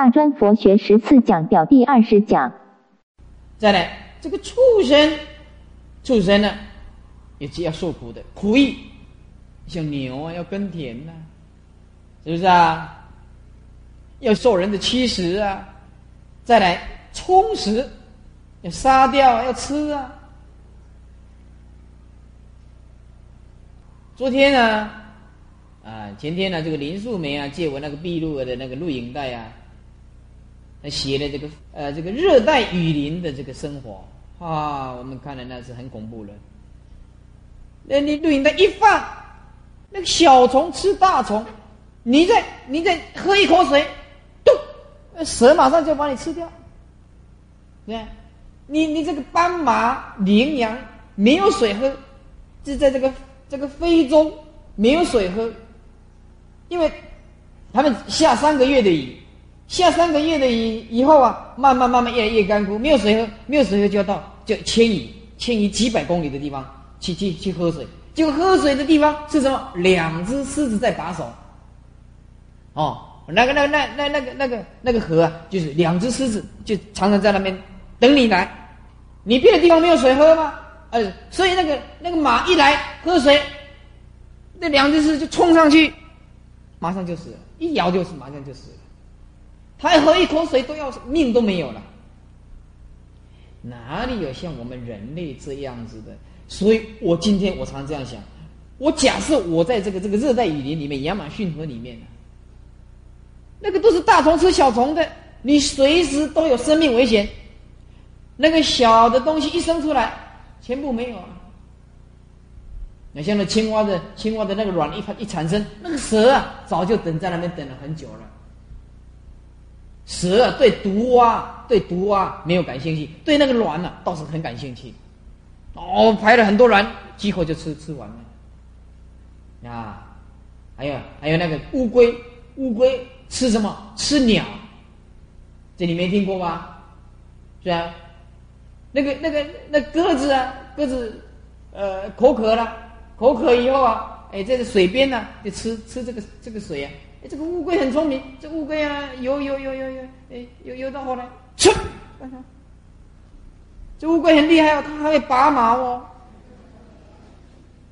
大专佛学十次讲表第二十讲。再来，这个畜生，畜生呢，也是要受苦的，苦役，像牛啊，要耕田呐，是不是啊？要受人的欺食啊，再来充实，要杀掉，要吃啊。昨天呢，啊，前天呢，这个林素梅啊，借我那个闭录的那个录影带啊，写的这个呃，这个热带雨林的这个生活啊，我们看了那是很恐怖了。那你录影带一放，那个小虫吃大虫，你再你再喝一口水，咚，蛇马上就把你吃掉。对，你你这个斑马、羚羊没有水喝，就在这个。这个非洲没有水喝，因为他们下三个月的雨，下三个月的雨以后啊，慢慢慢慢越来越干枯，没有水喝，没有水喝就要到就迁移，迁移几百公里的地方去去去喝水。结果喝水的地方是什么？两只狮子在把守。哦，那个那个那那那个那个那个河啊，就是两只狮子就常常在那边等你来。你别的地方没有水喝吗？呃，所以那个那个马一来喝水，那两只狮子就冲上去，马上就死了，一咬就死，马上就死了。他喝一口水都要命都没有了，哪里有像我们人类这样子的？所以我今天我常这样想，我假设我在这个这个热带雨林里面，亚马逊河里面那个都是大虫吃小虫的，你随时都有生命危险。那个小的东西一生出来。全部没有啊！那像那青蛙的青蛙的那个卵一发一产生，那个蛇啊，早就等在那边等了很久了。蛇，对毒蛙对毒蛙没有感兴趣，对那个卵呢倒是很感兴趣。哦，排了很多卵，几口就吃吃完了。啊，还有还有那个乌龟，乌龟吃什么？吃鸟。这你没听过吗？是啊。那个、那个、那鸽子啊，鸽子，呃，口渴了，口渴以后啊，哎，在这水边呢，就吃吃这个这个水啊。哎，这个乌龟很聪明，这乌龟啊，游游游游游，哎，游游到后来，吃，这乌龟很厉害哦，它还会拔毛哦。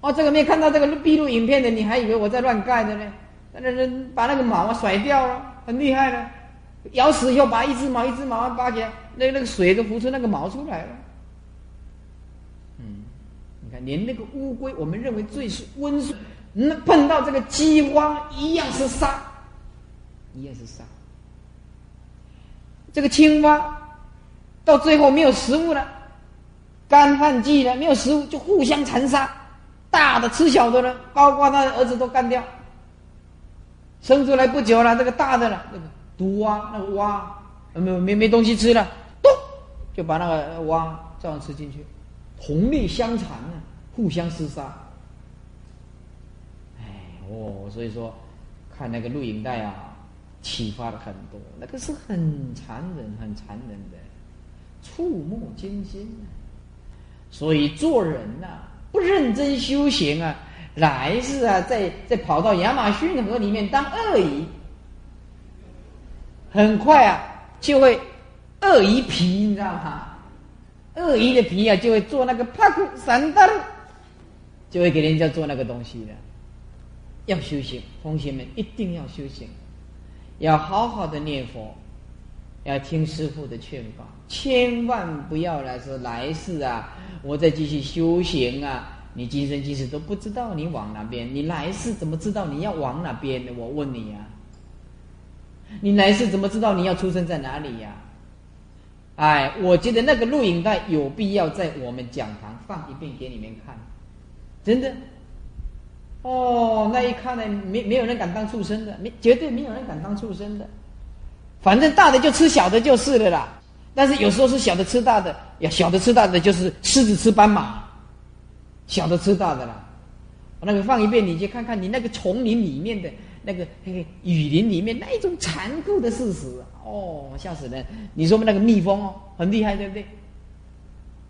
哦，这个没看到这个闭路影片的，你还以为我在乱盖的呢？那那把那个毛啊甩掉了，很厉害的。咬死以后，把一只毛一只毛拔起来，那那个水都浮出那个毛出来了。你看，连那个乌龟，我们认为最是温顺，那碰到这个饥荒一样是杀，一样是杀。这个青蛙到最后没有食物了，干旱季了，没有食物就互相残杀，大的吃小的了，包括他的儿子都干掉。生出来不久了，这个大的了，那个。毒蛙，那个蛙，没没没东西吃了，咚，就把那个蛙照样吃进去，同类相残啊，互相厮杀。哎，哦，所以说看那个录影带啊，启发了很多，那个是很残忍、很残忍的，触目惊心。所以做人呐，不认真修行啊，来世啊，再再跑到亚马逊河里面当鳄鱼。很快啊，就会鳄鱼皮，你知道吗？鳄鱼的皮啊，就会做那个帕库散灯，就会给人家做那个东西的。要修行，同学们一定要修行，要好好的念佛，要听师傅的劝告，千万不要来说来世啊，我再继续修行啊。你今生今世都不知道你往哪边，你来世怎么知道你要往哪边呢？我问你呀。你来世怎么知道你要出生在哪里呀？哎，我觉得那个录影带有必要在我们讲堂放一遍给你们看，真的。哦，那一看呢，没没有人敢当畜生的，没绝对没有人敢当畜生的。反正大的就吃小的就是了啦。但是有时候是小的吃大的，呀，小的吃大的就是狮子吃斑马，小的吃大的啦。那个放一遍，你去看看你那个丛林里面的。那个那个雨林里面那一种残酷的事实哦，吓死人！你说那个蜜蜂哦，很厉害，对不对？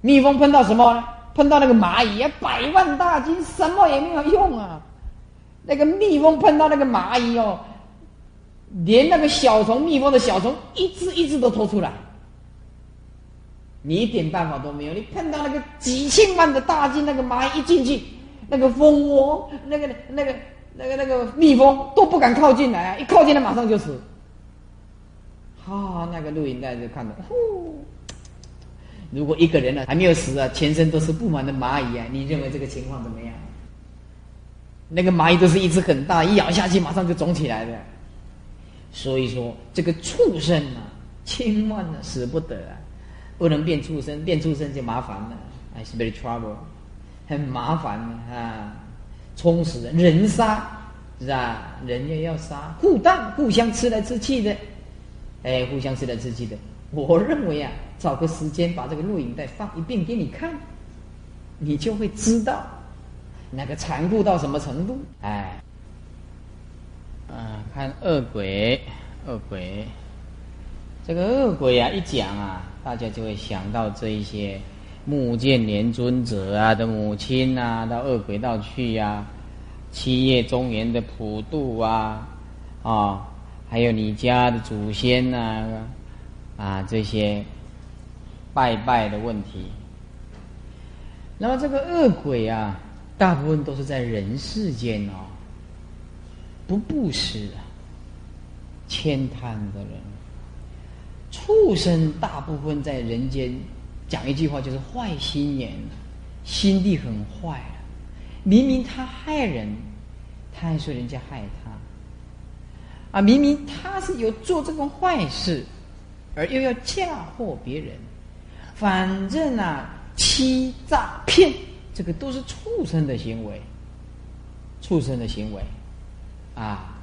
蜜蜂碰到什么？碰到那个蚂蚁啊，百万大军，什么也没有用啊！那个蜜蜂碰到那个蚂蚁哦，连那个小虫、蜜蜂的小虫，一只一只都拖出来，你一点办法都没有。你碰到那个几千万的大军，那个蚂蚁一进去，那个蜂窝、那个、那个、那个、那个蜜蜂都不敢靠近来啊！一靠近，它马上就死。啊，那个录影带就看到，呼！如果一个人呢还没有死啊，全身都是布满的蚂蚁啊，你认为这个情况怎么样？那个蚂蚁都是一只很大，一咬下去马上就肿起来的。所以说，这个畜生啊，千万呢死不得啊，不能变畜生，变畜生就麻烦了，is very trouble，很麻烦啊，充实的人杀是吧？人也要杀，互当互相吃来吃去的，哎，互相吃来吃去的。我认为啊，找个时间把这个录影带放一遍给你看，你就会知道那个残酷到什么程度，哎。啊，看恶鬼，恶鬼，这个恶鬼啊，一讲啊，大家就会想到这一些木剑连尊者啊的母亲啊，到恶鬼道去呀，七叶中原的普渡啊，啊，还有你家的祖先呐，啊，这些拜拜的问题。那么这个恶鬼啊，大部分都是在人世间哦。不布施啊，悭贪的人，畜生大部分在人间讲一句话就是坏心眼，心地很坏。明明他害人，他还说人家害他。啊，明明他是有做这种坏事，而又要嫁祸别人，反正啊，欺诈骗，这个都是畜生的行为，畜生的行为。啊，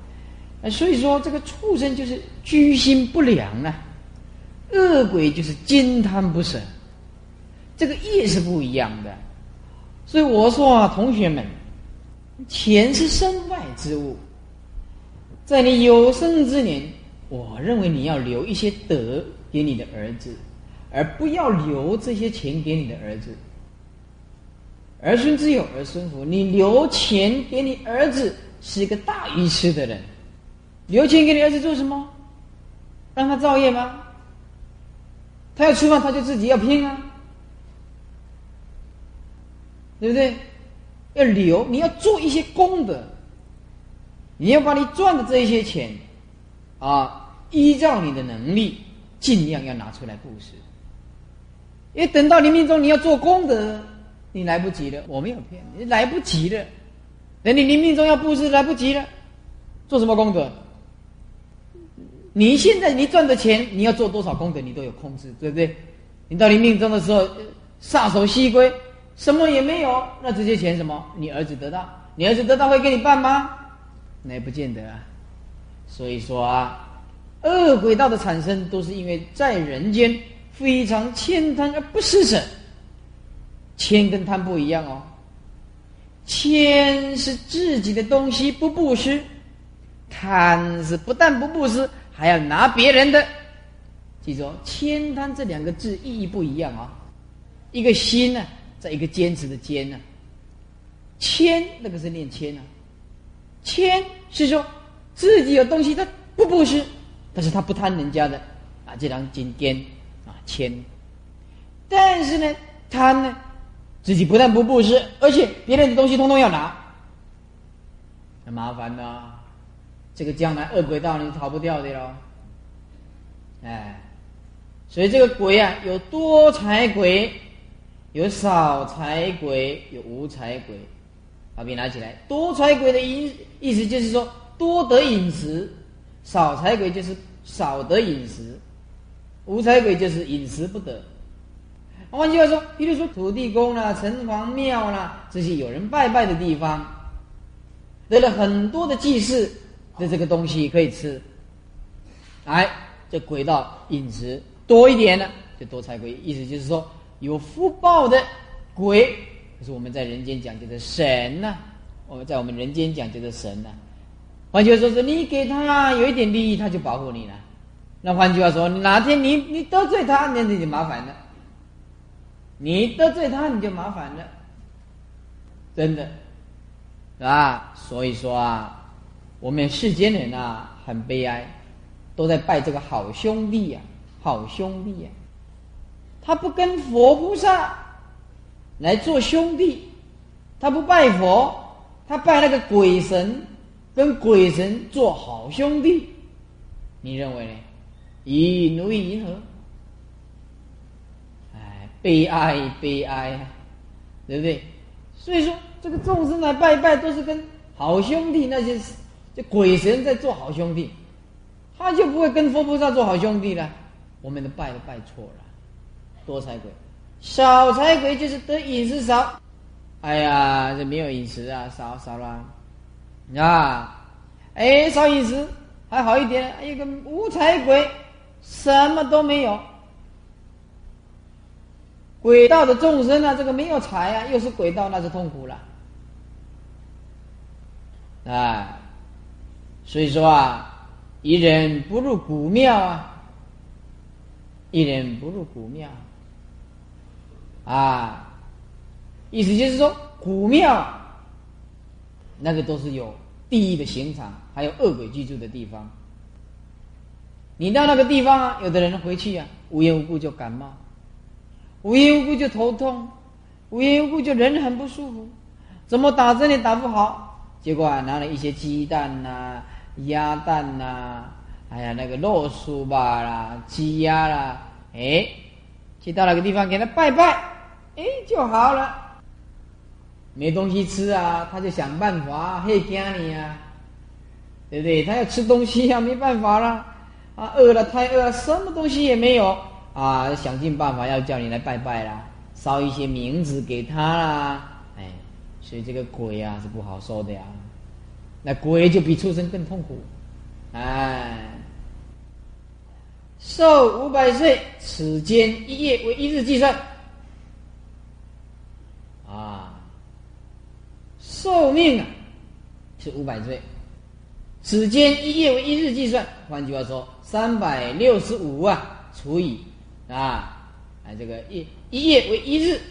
所以说这个畜生就是居心不良啊，恶鬼就是惊贪不舍，这个意是不一样的。所以我说啊，同学们，钱是身外之物，在你有生之年，我认为你要留一些德给你的儿子，而不要留这些钱给你的儿子。儿孙自有儿孙福，你留钱给你儿子。是一个大愚痴的人，留钱给你儿子做什么？让他造业吗？他要吃饭，他就自己要拼啊，对不对？要留，你要做一些功德，你要把你赚的这一些钱，啊，依照你的能力，尽量要拿出来布施。因为等到你命中你要做功德，你来不及了。我没有骗你，来不及了。等你临命中要布施来不及了，做什么功德？你现在你赚的钱，你要做多少功德，你都有控制，对不对？你到临命中的时候，撒手西归，什么也没有，那这些钱什么？你儿子得到，你儿子得到会给你办吗？那也不见得啊。所以说啊，恶鬼道的产生都是因为在人间非常悭贪而不施舍。悭跟贪不一样哦。谦是自己的东西不布施，贪是不但不布施，还要拿别人的。记住，哦谦贪这两个字意义不一样啊。一个心呢，在一个坚持的坚呢。谦那个是念谦啊，谦是说自己有东西他不布施，但是他不贪人家的啊，这两金坚啊谦。但是呢，贪呢？自己不但不布施，而且别人的东西通通要拿，很麻烦的。这个将来恶鬼道你逃不掉的喽。哎，所以这个鬼啊，有多财鬼，有少财鬼，有无财鬼。把笔拿起来，多财鬼的意意思就是说多得饮食，少财鬼就是少得饮食，无财鬼就是饮食不得。换句话说，比如说土地公啦、城隍庙啦这些有人拜拜的地方，得了很多的祭祀的这个东西可以吃，哎，这鬼道饮食多一点呢，就多财鬼。意思就是说，有福报的鬼，就是我们在人间讲叫的神呐。我们在我们人间讲叫做神呐。换句话说，是你给他有一点利益，他就保护你了。那换句话说，哪天你你得罪他，那你就麻烦了。你得罪他，你就麻烦了，真的，是吧？所以说啊，我们世间人啊，很悲哀，都在拜这个好兄弟呀，好兄弟呀。他不跟佛菩萨来做兄弟，他不拜佛，他拜那个鬼神，跟鬼神做好兄弟。你认为呢？以奴以何？哎，悲哀悲哀，对不对？所以说，这个众生来拜拜，都是跟好兄弟那些就鬼神在做好兄弟，他就不会跟佛菩萨做好兄弟了。我们的拜都拜错了。多财鬼，少财鬼就是得饮食少。哎呀，这没有饮食啊，少少了啊！哎，少饮食还好一点。一个无财鬼，什么都没有。鬼道的众生啊，这个没有财啊，又是鬼道，那是痛苦了。啊，所以说啊，一人不入古庙啊，一人不入古庙。啊，意思就是说，古庙那个都是有地狱的刑场，还有恶鬼居住的地方。你到那个地方啊，有的人回去啊，无缘无故就感冒，无缘无故就头痛，无缘无故就人很不舒服，怎么打针也打不好，结果啊，拿了一些鸡蛋呐、鸭蛋呐，哎呀，那个肉酥吧啦、鸡鸭啦，哎，去到那个地方给他拜拜。哎，就好了。没东西吃啊，他就想办法，嘿，惊你啊，对不对？他要吃东西啊，没办法了，啊，饿了，太饿了，什么东西也没有。啊，想尽办法要叫你来拜拜啦，烧一些名字给他啦，哎，所以这个鬼啊是不好受的呀。那鬼就比畜生更痛苦，哎，寿五百岁，此间一夜为一日计算。寿命啊，是五百岁，此间一夜为一日计算。换句话说，三百六十五啊，除以啊，啊这个一一夜为一日，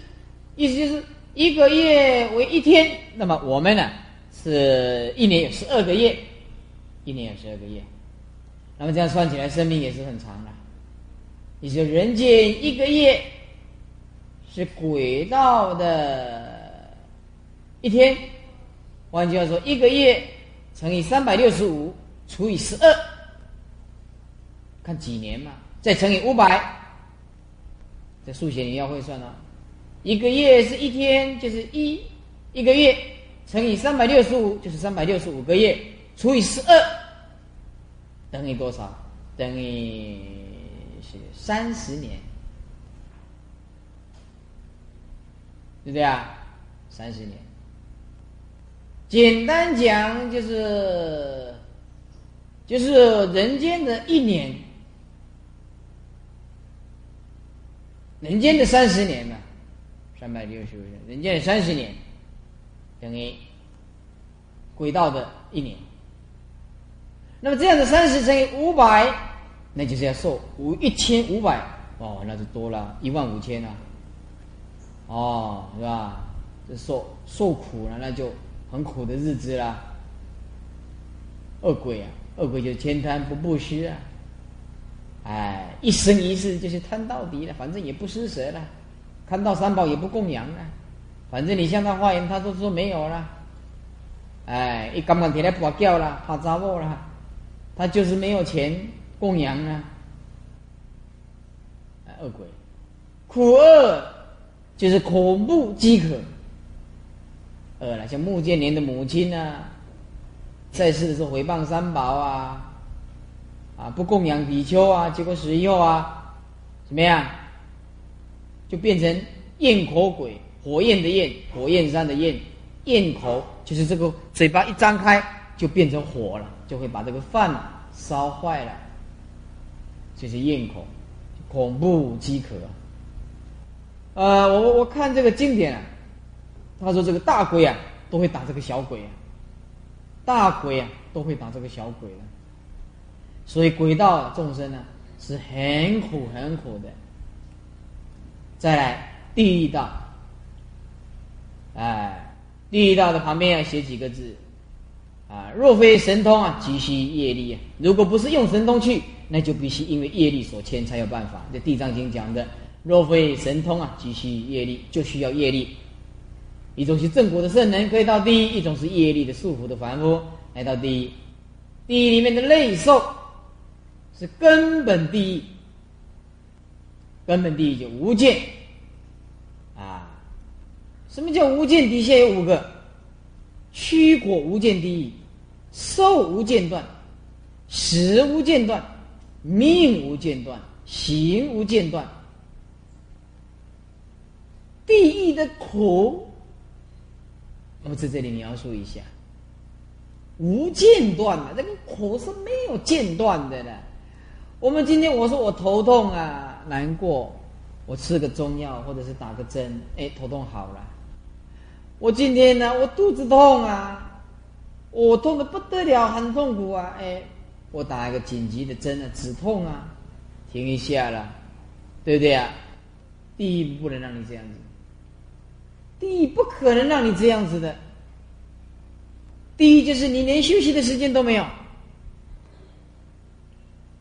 意思就是一个月为一天。那么我们呢，是一年有十二个月，一年有十二个月。那么这样算起来，生命也是很长的。你说人间一个月是轨道的一天。换句话说，一个月乘以三百六十五除以十二，看几年嘛？再乘以五百，这数学你要会算啊。一个月是一天，就是一一个月乘以三百六十五，就是三百六十五个月除以十二，等于多少？等于是三十年，对不对啊？三十年。简单讲就是，就是人间的一年，人间的三十年嘛，三百六十五天，人间的三十年等于轨道的一年。那么这样的三十乘以五百，那就是要受五一千五百哦，那就多了一万五千了，哦，是吧？这受受苦了，那就。很苦的日子啦，恶鬼啊，恶鬼就天贪不布施啊，哎，一生一世就是贪到底了，反正也不施舍了，看到三宝也不供养了，反正你向他化缘，他都说没有了，哎，一刚刚起来不叫了，怕扎我了，他就是没有钱供养啊，恶鬼，苦恶就是恐怖饥渴。呃，像穆建年的母亲啊，在世的时候诽谤三宝啊，啊，不供养比丘啊，结果死以后啊，怎么样？就变成焰口鬼，火焰的焰，火焰山的焰，焰口就是这个嘴巴一张开就变成火了，就会把这个饭烧坏了，就是焰口，恐怖饥渴。呃，我我看这个经典啊。他说：“这个大鬼啊，都会打这个小鬼啊，大鬼啊，都会打这个小鬼的。所以鬼道众生呢，是很苦很苦的。再来地狱道，哎，地狱道的旁边要写几个字啊？若非神通啊，急需业力啊。如果不是用神通去，那就必须因为业力所牵才有办法。这《地藏经》讲的，若非神通啊，急需业力，就需要业力。一种是正果的圣人可以到第一，一种是业力的束缚的凡夫来到第一。第一里面的内受是根本第一，根本第一就无见啊。什么叫无间？底下有五个：虚果无间第一，受无间断，识无间断，命无间断，行无间断。地狱的苦，那么在这里描述一下，无间断的这个苦是没有间断的呢。我们今天我说我头痛啊，难过，我吃个中药或者是打个针，哎，头痛好了。我今天呢，我肚子痛啊，我痛的不得了，很痛苦啊！哎，我打一个紧急的针啊，止痛啊，停一下了，对不对啊？第一不能让你这样子，第一不可能让你这样子的。第一就是你连休息的时间都没有，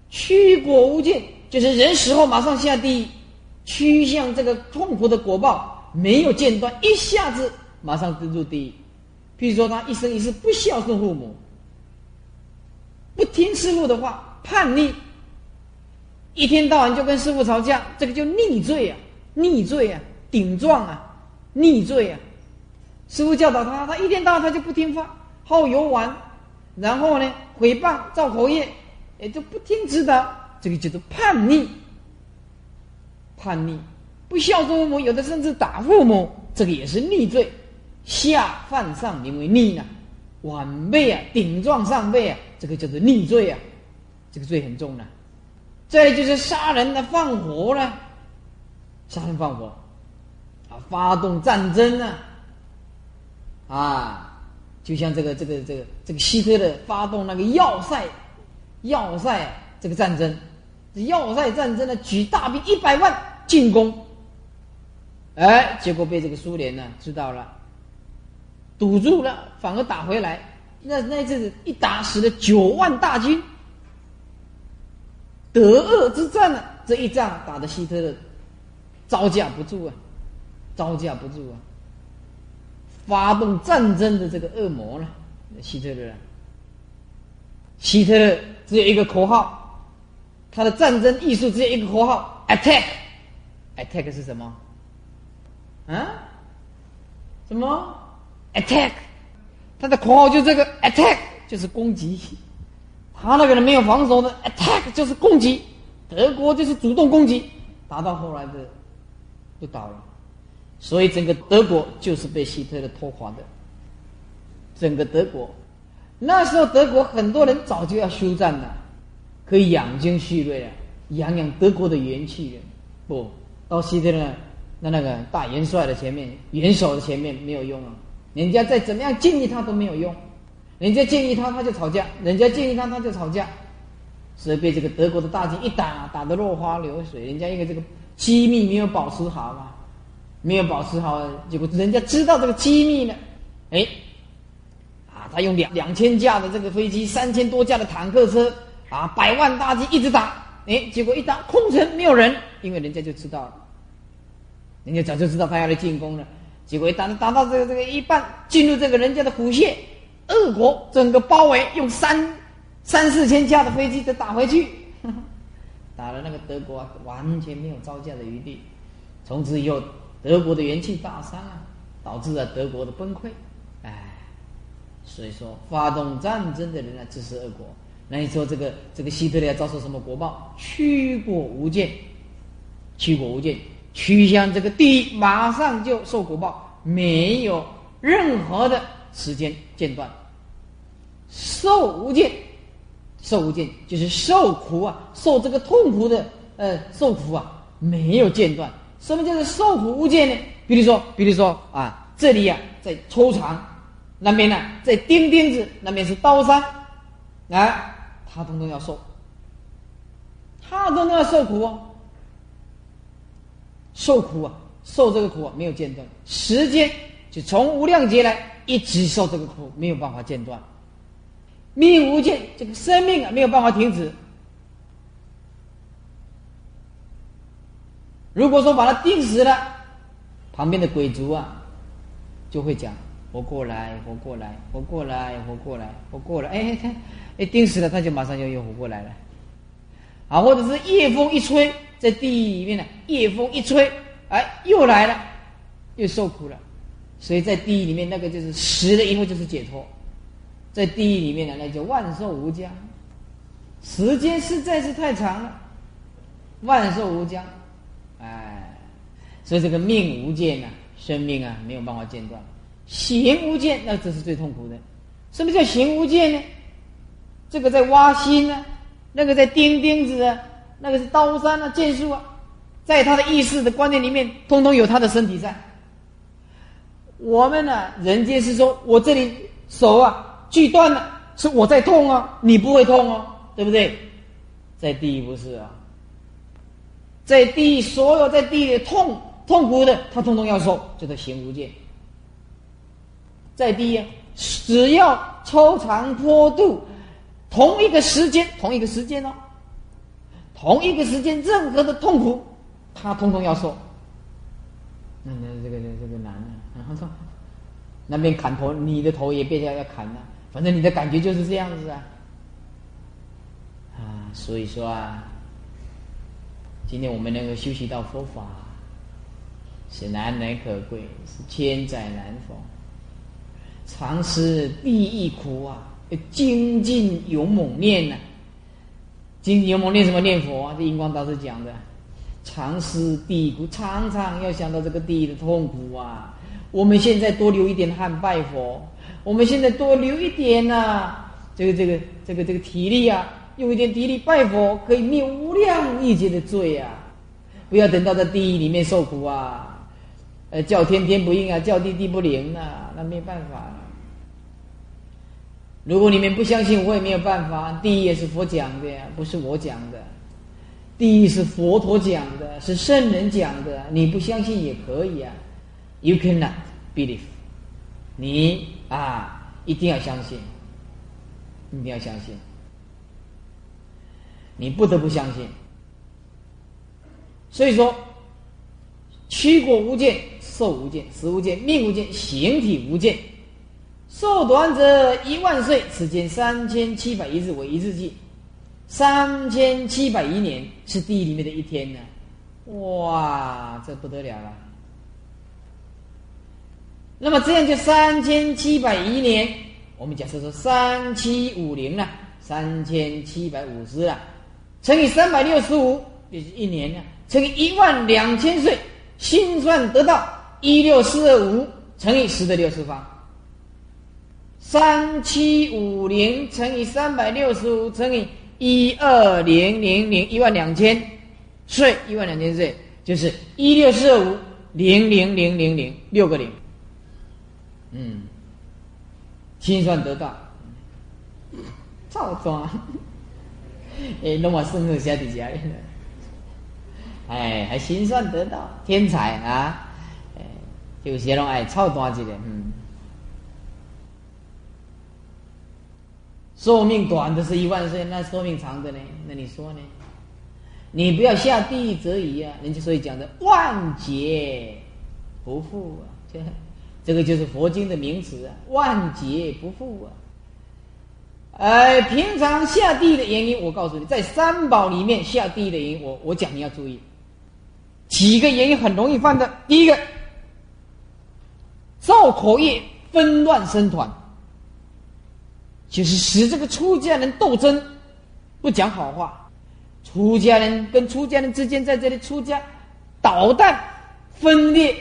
驱果无尽，就是人死后马上下地狱，趋向这个痛苦的果报没有间断，一下子。马上登入地狱。譬如说，他一生一世不孝顺父母，不听师傅的话，叛逆，一天到晚就跟师傅吵架，这个叫逆罪啊，逆罪啊，顶撞啊，逆罪啊。师傅教导他，他一天到晚他就不听话，好游玩，然后呢，诽谤、造口业，也就不听指导，这个叫做叛逆。叛逆，不孝顺父母，有的甚至打父母，这个也是逆罪。下犯上名为逆呢，晚辈啊，顶撞上辈啊，这个叫做逆罪啊，这个罪很重的。再就是杀人的放火了，杀人放火，发动战争呢，啊，就像这个这个这个这个希特勒发动那个要塞，要塞这个战争，要塞战争呢，举大兵一百万进攻，哎，结果被这个苏联呢知道了。堵住了，反而打回来。那那阵子一打死了九万大军，德恶之战呢？这一仗打的希特勒招架不住啊，招架不住啊！发动战争的这个恶魔呢，希特勒。希特勒只有一个口号，他的战争艺术只有一个口号：attack，attack 是什么？啊？什么？Attack，他的口号就这个，Attack 就是攻击。他那个人没有防守的，Attack 就是攻击。德国就是主动攻击，打到后来的就倒了。所以整个德国就是被希特勒拖垮的。整个德国，那时候德国很多人早就要休战了，可以养精蓄锐了，养养德国的元气了。不到希特勒那那个大元帅的前面，元首的前面没有用啊。人家再怎么样建议他都没有用，人家建议他他就吵架，人家建议他他就吵架，所以被这个德国的大军一打打得落花流水。人家因为这个机密没有保持好嘛，没有保持好，结果人家知道这个机密呢，哎，啊，他用两两千架的这个飞机，三千多架的坦克车，啊，百万大军一直打，哎，结果一打空城没有人，因为人家就知道了，人家早就知道他要来进攻了。结果一打打到这个这个一半，进入这个人家的虎穴，俄国整个包围，用三三四千架的飞机再打回去，打了那个德国完全没有招架的余地。从此以后，德国的元气大伤啊，导致了德国的崩溃。哎，所以说发动战争的人呢，支持俄国。那你说这个这个希特勒要遭受什么国报？驱过无间，驱过无间。趋向这个地，马上就受果报，没有任何的时间间断。受无间，受无间就是受苦啊，受这个痛苦的呃受苦啊，没有间断。什么叫做受苦无间呢？比如说，比如说啊，这里呀在抽肠，那边呢在钉钉子，那边是刀山，啊，他统统要受，他统统要受苦哦。受苦啊，受这个苦啊，没有间断，时间就从无量劫来一直受这个苦，没有办法间断。命无间，这个生命啊没有办法停止。如果说把他钉死了，旁边的鬼族啊，就会讲活过来，活过来，活过来，活过来，活过来。哎，他哎钉死了，他就马上就又活过来了。啊，或者是夜风一吹，在地狱里面呢，夜风一吹，哎，又来了，又受苦了。所以在地狱里面，那个就是死了以后就是解脱，在地狱里面呢，那就万寿无疆。时间实在是太长了，万寿无疆，所以这个命无间呐，生命啊没有办法间断，行无间，那这是最痛苦的。什么叫行无间呢？这个在挖心呢，那个在钉钉子啊，那个是刀山啊、剑术啊，在他的意识的观念里面，通通有他的身体在。我们呢，人间是说，我这里手啊锯断了，是我在痛啊，你不会痛哦，对不对？在地不是啊，在地所有在地里痛痛苦的，他通通要受，叫做行无间。在地，只要抽长坡度，同一个时间，同一个时间哦，同一个时间，任何的痛苦，他通通要受。那那这个这个难啊。然后说，那边砍头，你的头也别要要砍了，反正你的感觉就是这样子啊。啊，所以说啊，今天我们能够修习到佛法，是难能可贵，是千载难逢。常思地狱苦啊，精进勇猛念呐，精进勇猛念什么？念佛啊！这印光大师讲的，常思地狱苦，常常要想到这个地狱的痛苦啊。我们现在多流一点汗拜佛，我们现在多流一点呐，这个这个这个这个体力啊，用一点体力拜佛，可以灭无量一劫的罪啊！不要等到在地狱里面受苦啊，呃，叫天天不应啊，叫地地不灵啊，那没办法。如果你们不相信，我也没有办法。地狱也是佛讲的呀，不是我讲的。地狱是佛陀讲的，是圣人讲的，你不相信也可以啊。You cannot believe，你啊一定要相信，一定要相信，你不得不相信。所以说，屈果无间，寿无间，死无间，命无间，形体无间。寿短者一万岁，此间三千七百一日为一日计，三千七百一年是地里面的一天呢。哇，这不得了了。那么这样就三千七百一年，我们假设说三七五零了，三千七百五十了，乘以三百六十五，也就是一年了，乘以一万两千岁，心算得到一六四二五乘以十的六次方，三七五零乘以三百六十五乘以一二零零零一万两千岁，一万两千岁就是一六四二五零零零零零六个零。嗯，心算得到，超装，哎，弄我生日下底下，哎，还心算得到，天才啊！哎，有些人爱超短几点，嗯，寿命短的是一万岁，那寿命长的呢？那你说呢？你不要下地则已啊！人家所以讲的万劫不复啊，这。这个就是佛经的名词啊，万劫不复啊！哎，平常下地的原因，我告诉你，在三宝里面下地的原因，我我讲你要注意几个原因很容易犯的。第一个，造口业纷乱生团，就是使这个出家人斗争，不讲好话，出家人跟出家人之间在这里出家捣蛋分裂。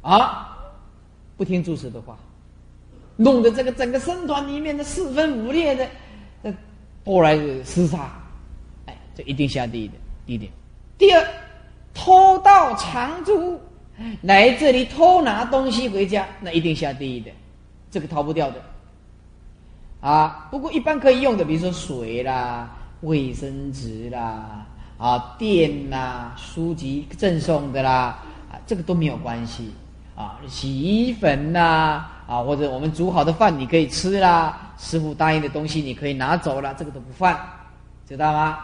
啊，不听祖师的话，弄得这个整个僧团里面的四分五裂的，这过来厮杀，哎，这一定下地狱的第一点。第二，偷盗藏珠，来这里偷拿东西回家，那一定下地狱的，这个逃不掉的。啊，不过一般可以用的，比如说水啦、卫生纸啦、啊电啦、书籍赠送的啦，啊，这个都没有关系。啊，洗衣粉呐，啊，或者我们煮好的饭你可以吃啦，师傅答应的东西你可以拿走了，这个都不犯，知道吗？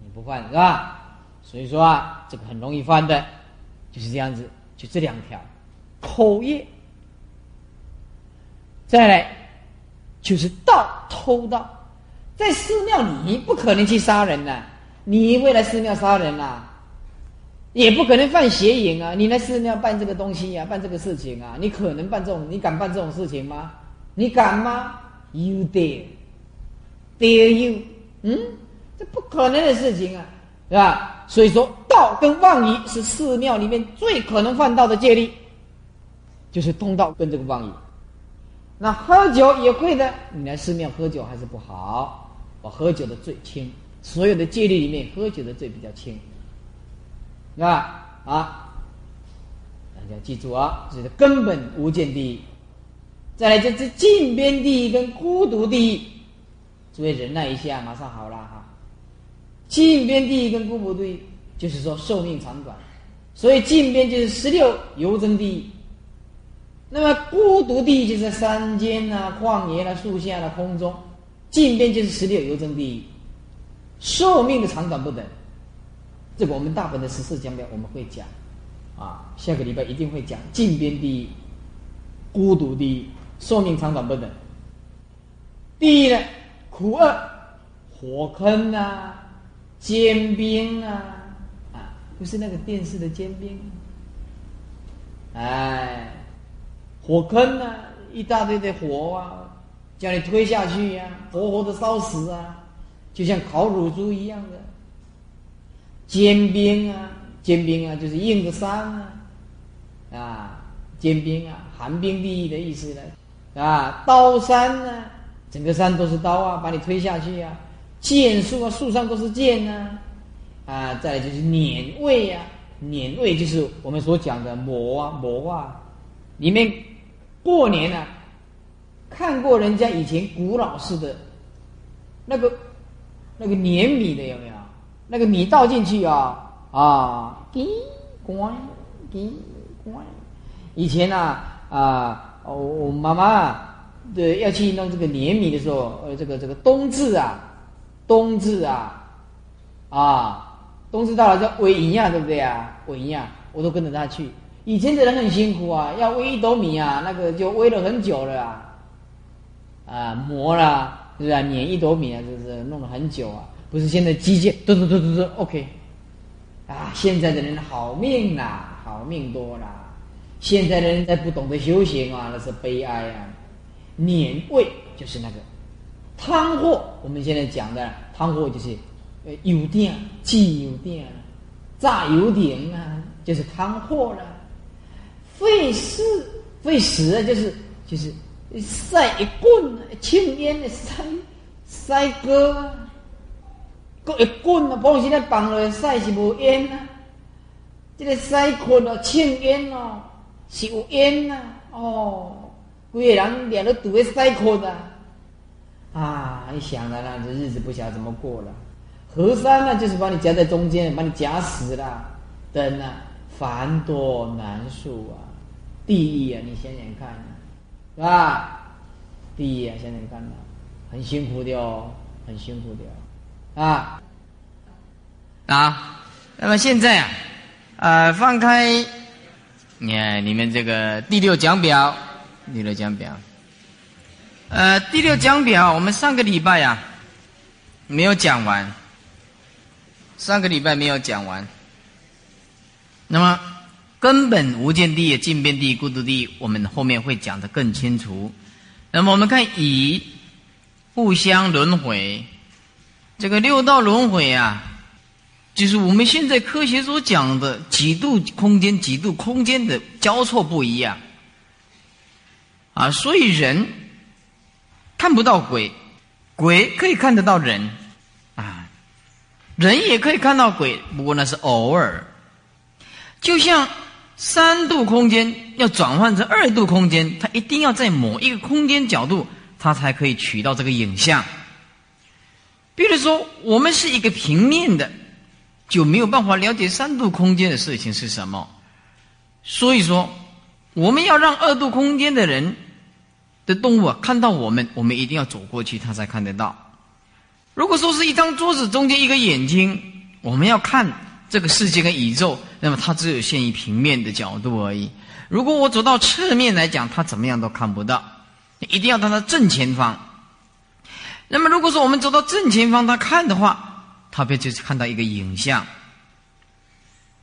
你不犯是吧？所以说啊，这个很容易犯的，就是这样子，就这两条，口业。再来，就是盗偷盗，在寺庙里你不可能去杀人呐，你为了寺庙杀人呐，也不可能犯邪淫啊，你来寺庙办这个东西呀，办这个事情啊，你可能办这种，你敢办这种事情吗？你敢吗？You dare，dare you？嗯，这不可能的事情啊，是吧？所以说，道跟妄语是寺庙里面最可能犯道的戒律，就是通道跟这个妄语。那喝酒也会的，你来寺庙喝酒还是不好。我喝酒的罪轻，所有的戒律里面，喝酒的罪比较轻，是吧？啊，大家记住啊，这是根本无间地狱。再来就是禁边地狱跟孤独地狱，诸位忍耐一下，马上好了哈。近边地狱跟孤独地狱，就是说寿命长短，所以近边就是十六游真地狱，那么孤独地狱就是山间啊、旷野啊、树下啊、空中，近边就是十六游真地狱，寿命的长短不等。这个我们大本的十四讲表我们会讲，啊，下个礼拜一定会讲近边地狱、孤独地狱，寿命长短不等。第一呢，苦厄、火坑啊。坚冰啊，啊，不是那个电视的坚冰，哎，火坑啊，一大堆的火啊，叫你推下去呀，活活的烧死啊，就像烤乳猪一样的。坚冰啊，坚冰啊，就是硬的山啊，啊，坚冰啊，寒冰地狱的意思呢，啊，刀山呢，整个山都是刀啊，把你推下去呀。剑树啊，树上都是剑呐，啊，再来就是碾位啊，碾位就是我们所讲的磨啊磨啊，里面过年啊，看过人家以前古老式的，那个那个碾米的有没有？那个米倒进去啊啊，滴关滴关，以前啊啊，我我妈妈对要去弄这个碾米的时候，呃，这个这个冬至啊。冬至啊，啊，冬至到了叫煨营啊，对不对啊？煨营啊，我都跟着他去。以前的人很辛苦啊，要煨一斗米啊，那个就煨了很久了啊，啊，磨啦，是不是啊？碾一斗米啊，就是弄了很久啊。不是现在机械，嘟嘟嘟嘟嘟，OK。啊，现在的人好命呐，好命多啦。现在的人再不懂得修行啊，那是悲哀啊。碾煨就是那个。汤货，我们现在讲的汤货就是，呃，油店、汽油店、炸油饼啊，就是汤货了。费事费时啊，就是就是晒一棍，青烟的晒晒哥，各一棍啊，帮现在绑了晒是无烟啊。这个晒棍哦，青烟哦，是有烟啊，哦，规个人连都堵在晒棍啊。啊，一想了，那这日子不晓得怎么过了。河山呢，就是把你夹在中间，把你夹死了。灯啊，繁多难数啊，地狱啊，你想想看啊，是吧？地狱啊，想想看呐，很辛苦的哦，很辛苦的哦啊。啊，那么现在啊，呃，放开，你看你们这个第六讲表，第六讲表。呃，第六讲表，我们上个礼拜呀没有讲完，上个礼拜没有讲完。那么根本无间地、尽边地、孤独地，我们后面会讲的更清楚。那么我们看以互相轮回，这个六道轮回啊，就是我们现在科学所讲的几度空间、几度空间的交错不一样啊，所以人。看不到鬼，鬼可以看得到人，啊，人也可以看到鬼，不过那是偶尔。就像三度空间要转换成二度空间，它一定要在某一个空间角度，它才可以取到这个影像。比如说，我们是一个平面的，就没有办法了解三度空间的事情是什么。所以说，我们要让二度空间的人。的动物啊，看到我们，我们一定要走过去，它才看得到。如果说是一张桌子中间一个眼睛，我们要看这个世界跟宇宙，那么它只有限于平面的角度而已。如果我走到侧面来讲，它怎么样都看不到，一定要到它正前方。那么如果说我们走到正前方，他看的话，他便就是看到一个影像。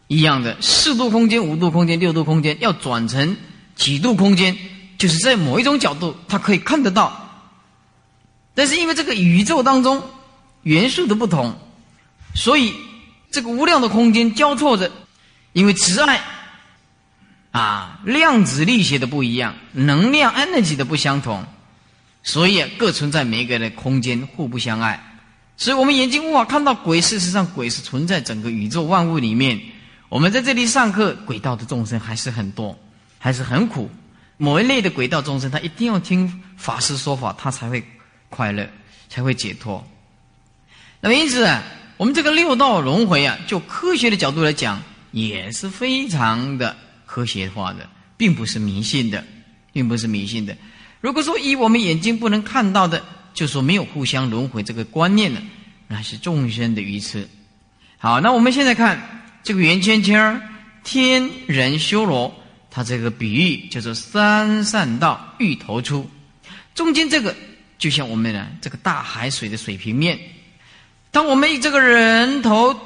一样的，四度空间、五度空间、六度空间，要转成几度空间，就是在某一种角度，它可以看得到。但是因为这个宇宙当中元素的不同，所以这个无量的空间交错着，因为慈爱啊，量子力学的不一样，能量 energy 的不相同，所以各存在每一个的空间互不相爱。所以我们眼睛无法看到鬼，事实上鬼是存在整个宇宙万物里面。我们在这里上课，轨道的众生还是很多，还是很苦。某一类的轨道众生，他一定要听法师说法，他才会快乐，才会解脱。那么因此啊，我们这个六道轮回啊，就科学的角度来讲，也是非常的科学化的，并不是迷信的，并不是迷信的。如果说以我们眼睛不能看到的，就说没有互相轮回这个观念呢，那是众生的愚痴。好，那我们现在看。这个圆圈圈天人修罗，它这个比喻叫做三善道欲头出。中间这个就像我们呢这个大海水的水平面。当我们以这个人头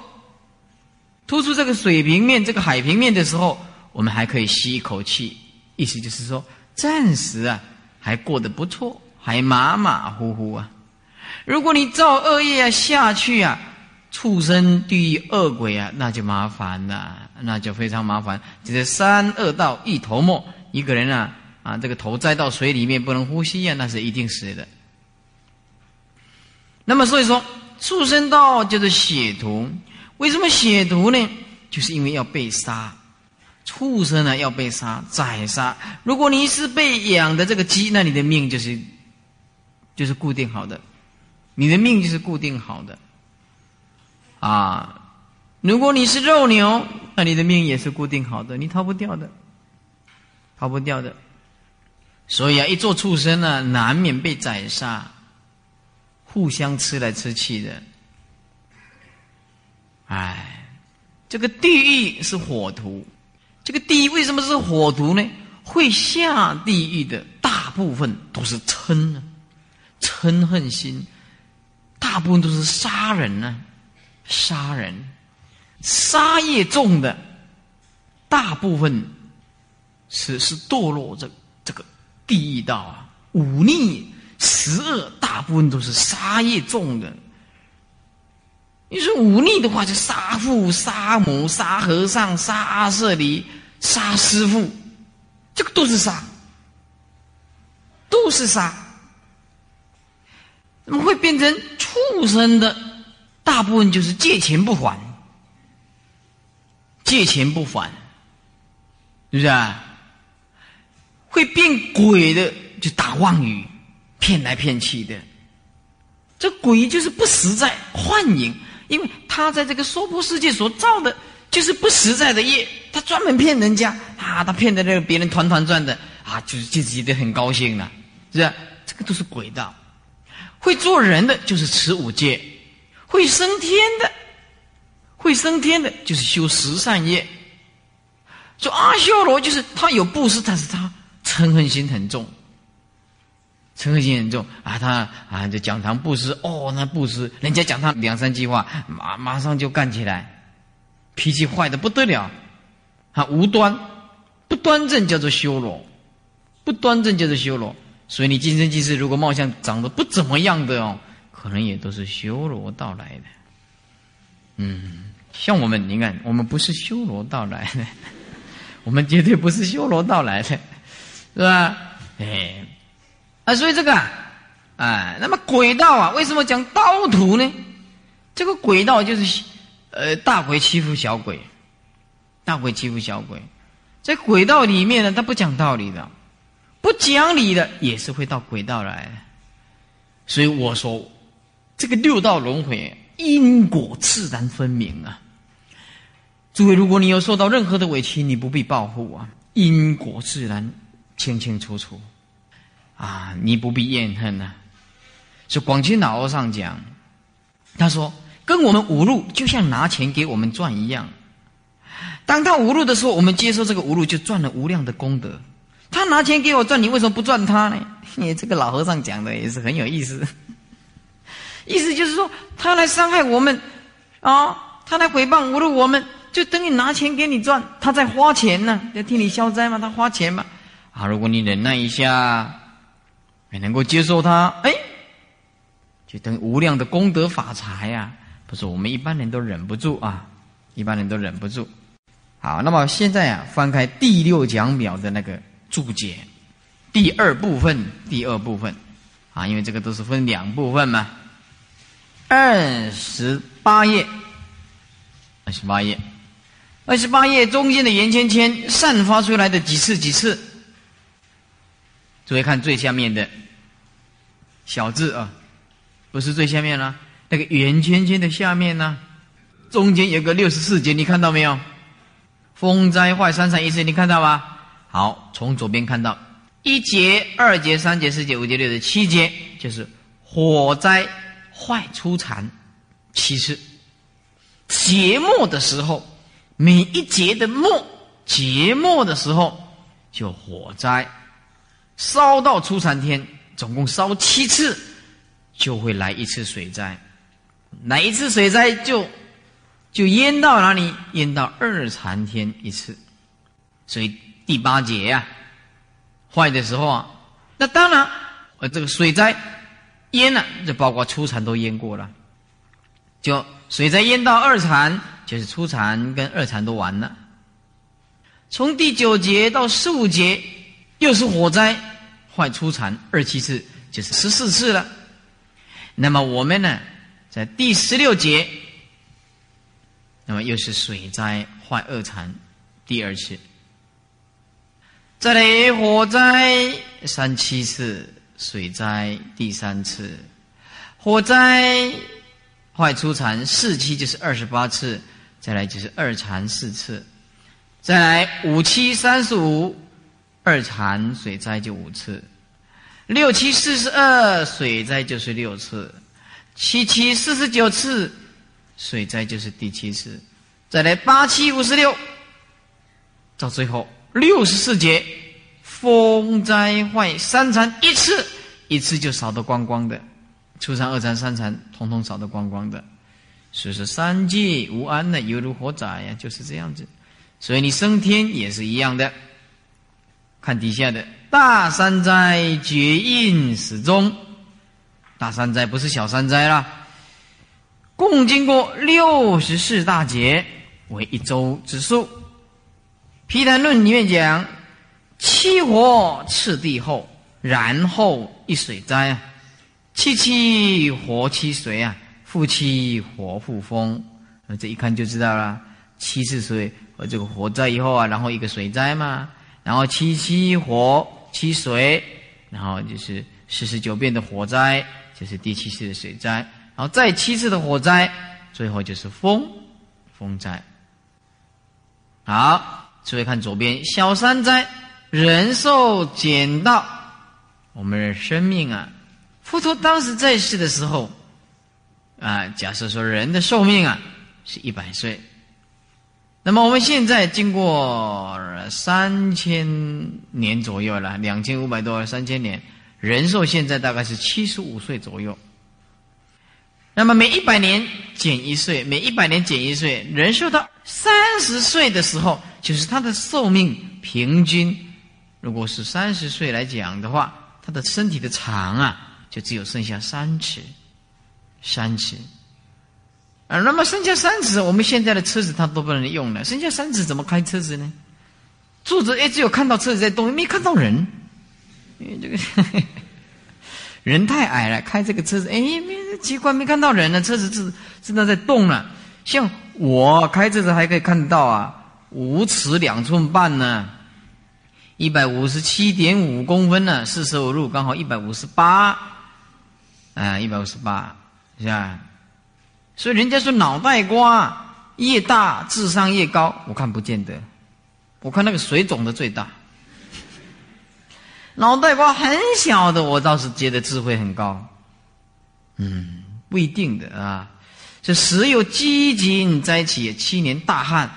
突出这个水平面、这个海平面的时候，我们还可以吸一口气，意思就是说暂时啊还过得不错，还马马虎虎啊。如果你造恶业啊下去啊。畜生、地狱、恶鬼啊，那就麻烦了，那就非常麻烦。就是三恶道一头没，一个人啊啊，这个头栽到水里面不能呼吸呀，那是一定死的。那么所以说，畜生道就是血屠。为什么血屠呢？就是因为要被杀，畜生呢要被杀宰杀。如果你是被养的这个鸡，那你的命就是就是固定好的，你的命就是固定好的。啊，如果你是肉牛，那你的命也是固定好的，你逃不掉的，逃不掉的。所以啊，一做畜生呢，难免被宰杀，互相吃来吃去的。哎，这个地狱是火图，这个地狱为什么是火图呢？会下地狱的大部分都是嗔啊，嗔恨心，大部分都是杀人呢。杀人，杀业重的，大部分是是堕落这这个地狱道啊，忤逆十恶，大部分都是杀业重的。你说忤逆的话，就杀父、杀母、杀和尚、杀阿舍离、杀师傅，这个都是杀，都是杀，怎么会变成畜生的？大部分就是借钱不还，借钱不还，是不是啊？会变鬼的，就打妄语，骗来骗去的。这鬼就是不实在，幻影，因为他在这个娑婆世界所造的，就是不实在的业，他专门骗人家啊，他骗的那个别人团团转的啊，就是自己的很高兴了，是不是？这个都是鬼道。会做人的就是持五戒。会升天的，会升天的，就是修十善业。说阿修罗就是他有布施，但是他嗔恨心很重，嗔恨心很重啊！他啊，这讲堂布施哦，那布施，人家讲他两三句话，马马上就干起来，脾气坏的不得了，啊，无端不端正叫做修罗，不端正叫做修罗。所以你今生今世如果貌相长得不怎么样的哦。可能也都是修罗道来的，嗯，像我们，你看，我们不是修罗道来的，我们绝对不是修罗道来的，是吧？哎，啊，所以这个，啊，那么鬼道啊，为什么讲刀徒呢？这个鬼道就是，呃，大鬼欺负小鬼，大鬼欺负小鬼，在鬼道里面呢，他不讲道理的，不讲理的也是会到鬼道来，所以我说。这个六道轮回因果自然分明啊！诸位，如果你有受到任何的委屈，你不必报复啊，因果自然清清楚楚啊，你不必怨恨呐。是广清老和尚讲，他说：跟我们五路就像拿钱给我们赚一样。当他五路的时候，我们接受这个五路，就赚了无量的功德。他拿钱给我赚，你为什么不赚他呢？你这个老和尚讲的也是很有意思。意思就是说，他来伤害我们，啊，他来诽谤侮辱我们，就等于拿钱给你赚，他在花钱呢，在替你消灾嘛，他花钱嘛。啊，如果你忍耐一下，也能够接受他，哎，就等于无量的功德法财呀，不是我们一般人都忍不住啊，一般人都忍不住。好，那么现在啊，翻开第六讲表的那个注解，第二部分，第二部分，啊，因为这个都是分两部分嘛。二十八页，二十八页，二十八页中间的圆圈圈散发出来的几次几次？注意看最下面的小字啊，不是最下面了，那个圆圈圈的下面呢，中间有个六十四节，你看到没有？风灾坏三产一次，你看到吧？好，从左边看到一节、二节、三节、四节、五节、六节、七节，就是火灾。坏出残七次，节末的时候，每一节的末，节末的时候就火灾，烧到初残天，总共烧七次，就会来一次水灾，来一次水灾就就淹到哪里？淹到二残天一次，所以第八节呀，坏的时候啊，那当然，呃，这个水灾。淹了，就包括初禅都淹过了，就水灾淹到二禅，就是初禅跟二禅都完了。从第九节到十五节，又是火灾坏初禅二七次，就是十四次了。那么我们呢，在第十六节，那么又是水灾坏二禅第二次，再来火灾三七次。水灾第三次，火灾坏出残四期就是二十八次，再来就是二残四次，再来五七三十五二残水灾就五次，六七四十二水灾就是六次，七七四十九次水灾就是第七次，再来八七五十六，到最后六十四节。风灾坏三残一次，一次就扫得光光的；初残、二残、三禅，统统扫得光光的。所以说三界无安呢，犹如火灾呀，就是这样子。所以你升天也是一样的。看底下的大山灾绝印始终，大山灾不是小山灾啦。共经过六十四大劫为一周之数。毗昙论里面讲。七火次第后，然后一水灾啊，七七火七水啊，复七火复风，那这一看就知道了，七次水和这个火灾以后啊，然后一个水灾嘛，然后七七火七水，然后就是四十九遍的火灾，就是第七次的水灾，然后再七次的火灾，最后就是风风灾。好，注意看左边小山灾。人寿减到我们的生命啊，佛陀当时在世的时候，啊，假设说人的寿命啊是一百岁，那么我们现在经过三千年左右了，两千五百多三千年，人寿现在大概是七十五岁左右。那么每一百年减一岁，每一百年减一岁，人寿到三十岁的时候，就是他的寿命平均。如果是三十岁来讲的话，他的身体的长啊，就只有剩下三尺，三尺。啊，那么剩下三尺，我们现在的车子他都不能用了。剩下三尺怎么开车子呢？坐着哎，只有看到车子在动，没看到人。因为这个人太矮了，开这个车子哎，没奇怪，没看到人呢，车子是真的在动了。像我开车子还可以看到啊，五尺两寸半呢。一百五十七点五公分呢，四舍五入刚好一百五十八，啊，一百五十八，是吧？所以人家说脑袋瓜越大智商越高，我看不见得，我看那个水肿的最大。脑袋瓜很小的，我倒是觉得智慧很高。嗯，不一定的啊。这时有饥馑灾起，七年大旱。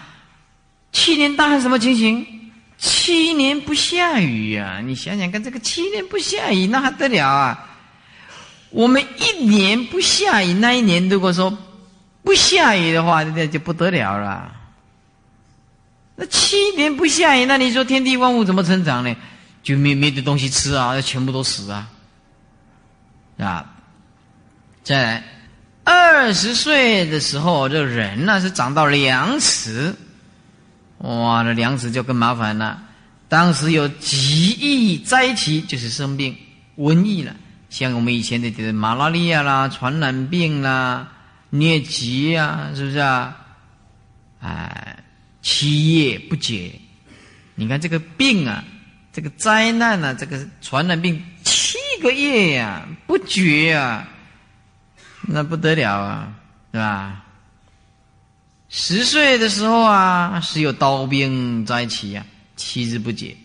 七年大旱什么情形？七年不下雨呀！你想想看，这个七年不下雨，那还得了啊？我们一年不下雨，那一年如果说不下雨的话，那就不得了了。那七年不下雨，那你说天地万物怎么成长呢？就没没得东西吃啊，全部都死啊！啊，再来，二十岁的时候，这人呢是长到两尺，哇，那粮食就更麻烦了。当时有疾疫灾起，就是生病、瘟疫了，像我们以前的这个马拉利亚啦、传染病啦、疟疾呀，是不是啊？哎。七夜不解，你看这个病啊，这个灾难啊，这个传染病七个月呀不绝啊，那不得了啊，是吧？十岁的时候啊，是有刀兵灾起呀，七日不解。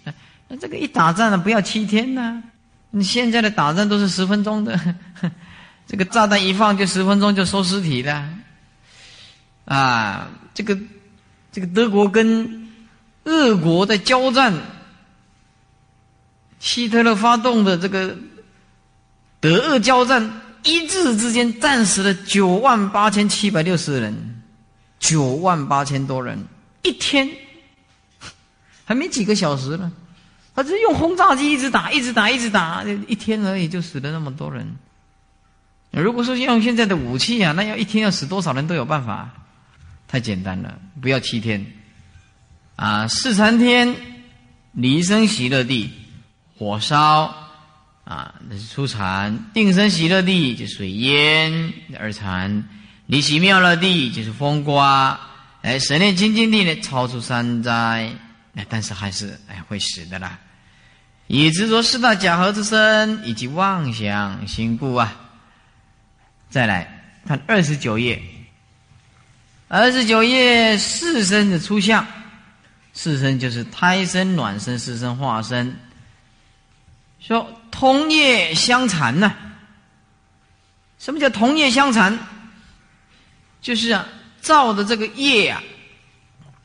那这个一打仗呢，不要七天呢？你现在的打仗都是十分钟的，这个炸弹一放就十分钟就收尸体了，啊，这个。这个德国跟俄国在交战，希特勒发动的这个德俄交战，一日之间战死了九万八千七百六十人，九万八千多人，一天。还没几个小时呢，他是用轰炸机一直打，一直打，一直打，一天而已就死了那么多人。如果说用现在的武器啊，那要一天要死多少人都有办法。太简单了，不要七天，啊，四禅天，离生喜乐地，火烧，啊，那是初禅；定生喜乐地就水淹，二禅；离喜妙乐地就是风刮，哎，神念清净地呢，超出三灾，哎，但是还是哎会死的啦。以执着四大假合之身以及妄想心故啊。再来看二十九页。二十九页四身的出相，四身就是胎身、卵身、四身化身。说同业相残呢？什么叫同业相残？就是啊，造的这个业啊，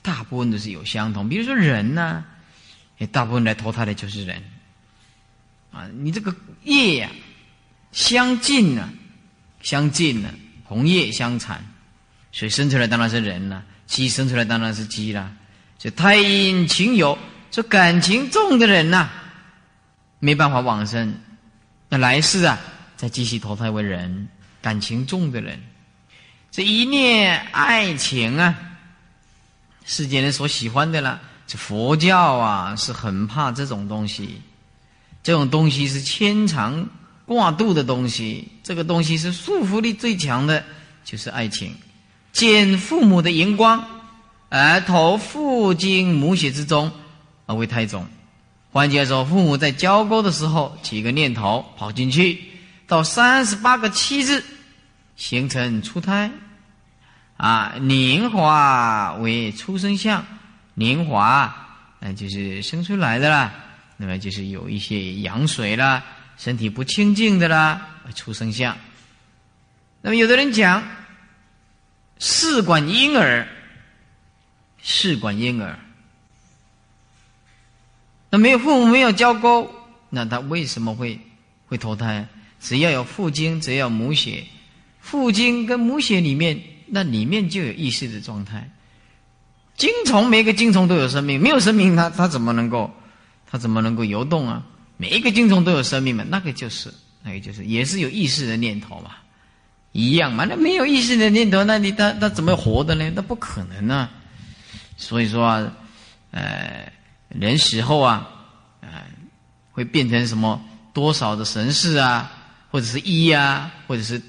大部分都是有相同。比如说人呢，也大部分来投胎的就是人。啊，你这个业呀，相近呢，相近呢，同业相残。所以生出来当然是人了，鸡生出来当然是鸡了。这太阴情有，这感情重的人呐，没办法往生。那来世啊，再继续投胎为人，感情重的人，这一念爱情啊，世间人所喜欢的啦。这佛教啊，是很怕这种东西，这种东西是牵肠挂肚的东西，这个东西是束缚力最强的，就是爱情。见父母的荧光，而投父精母血之中，而为胎种。换句话说，父母在交沟的时候起一个念头跑进去，到三十八个七日形成出胎。啊，年华为出生相，年华嗯就是生出来的啦。那么就是有一些羊水啦，身体不清净的啦，出生相。那么有的人讲。试管婴儿，试管婴儿，那没有父母没有交沟，那他为什么会会投胎？只要有父精，只要母血，父精跟母血里面，那里面就有意识的状态。精虫每个精虫都有生命，没有生命，它它怎么能够，它怎么能够游动啊？每一个精虫都有生命嘛，那个就是，那个就是，也是有意识的念头嘛。一样嘛？那没有意识的念头，那你他他怎么活的呢？那不可能啊！所以说啊，呃，人死后啊，呃，会变成什么多少的神识啊，或者是一啊，或者是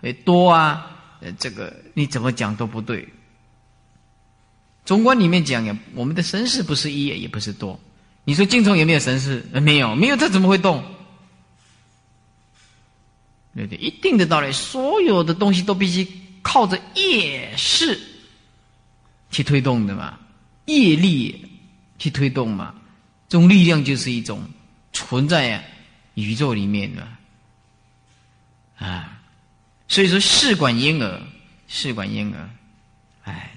会多啊？呃，这个你怎么讲都不对。中观里面讲呀，我们的神识不是一，也不是多。你说精虫有没有神识？没有，没有，它怎么会动？对对，一定的道理，所有的东西都必须靠着业势去推动的嘛，业力去推动嘛，这种力量就是一种存在呀宇宙里面的啊。所以说，试管婴儿试管婴儿，哎，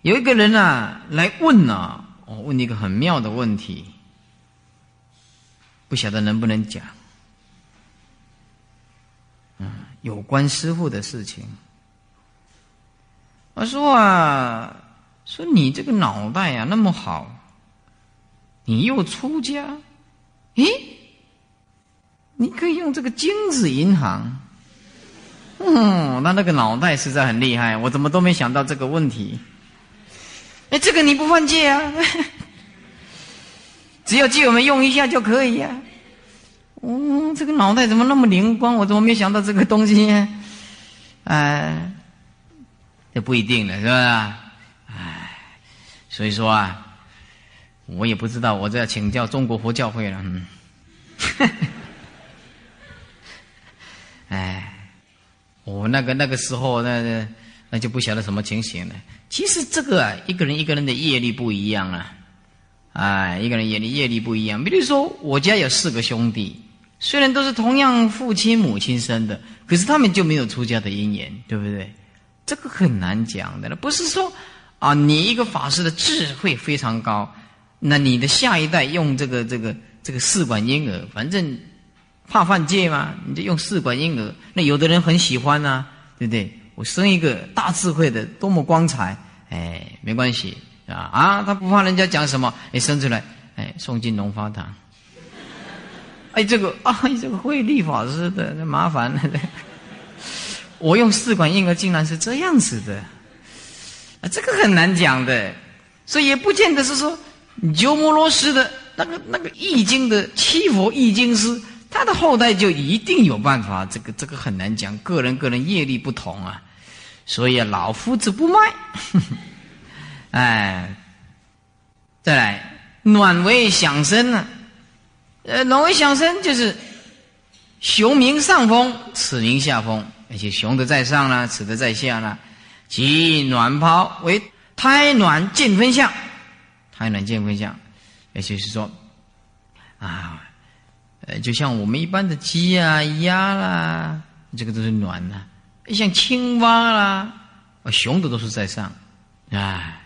有一个人啊来问啊，哦，问一个很妙的问题，不晓得能不能讲，嗯，有关师傅的事情。我说啊，说你这个脑袋呀那么好，你又出家，咦？你可以用这个精子银行。嗯，那那个脑袋实在很厉害，我怎么都没想到这个问题。哎，这个你不犯戒啊？只要借我们用一下就可以呀。嗯，这个脑袋怎么那么灵光？我怎么没想到这个东西？哎。这不一定了，是吧？哎，所以说啊，我也不知道，我这要请教中国佛教会了。嗯，哎，我那个那个时候，那那就不晓得什么情形了。其实这个，一个人一个人的业力不一样啊，哎，一个人业力业力不一样。比如说，我家有四个兄弟，虽然都是同样父亲母亲生的，可是他们就没有出家的因缘，对不对？这个很难讲的了，不是说啊，你一个法师的智慧非常高，那你的下一代用这个这个这个试管婴儿，反正怕犯戒嘛，你就用试管婴儿。那有的人很喜欢呐，对不对？我生一个大智慧的，多么光彩！哎，没关系啊啊，他不怕人家讲什么，哎，生出来，哎，送进龙发堂。哎，这个啊，这个会立法师的，那麻烦了。我用试管婴儿竟然是这样子的，啊，这个很难讲的，所以也不见得是说鸠摩罗什的那个那个易经的七佛易经师，他的后代就一定有办法，这个这个很难讲，个人个人业力不同啊，所以，老夫子不卖，哎，再来暖为响声呢，呃，暖为响声就是雄名上风，此名下风。而且雄的在上呢，雌的在下呢，即卵泡为胎卵见分相，胎卵见分相，也就是说，啊，呃，就像我们一般的鸡啊、鸭啦，这个都是暖呐；像青蛙啦，熊的都是在上，啊。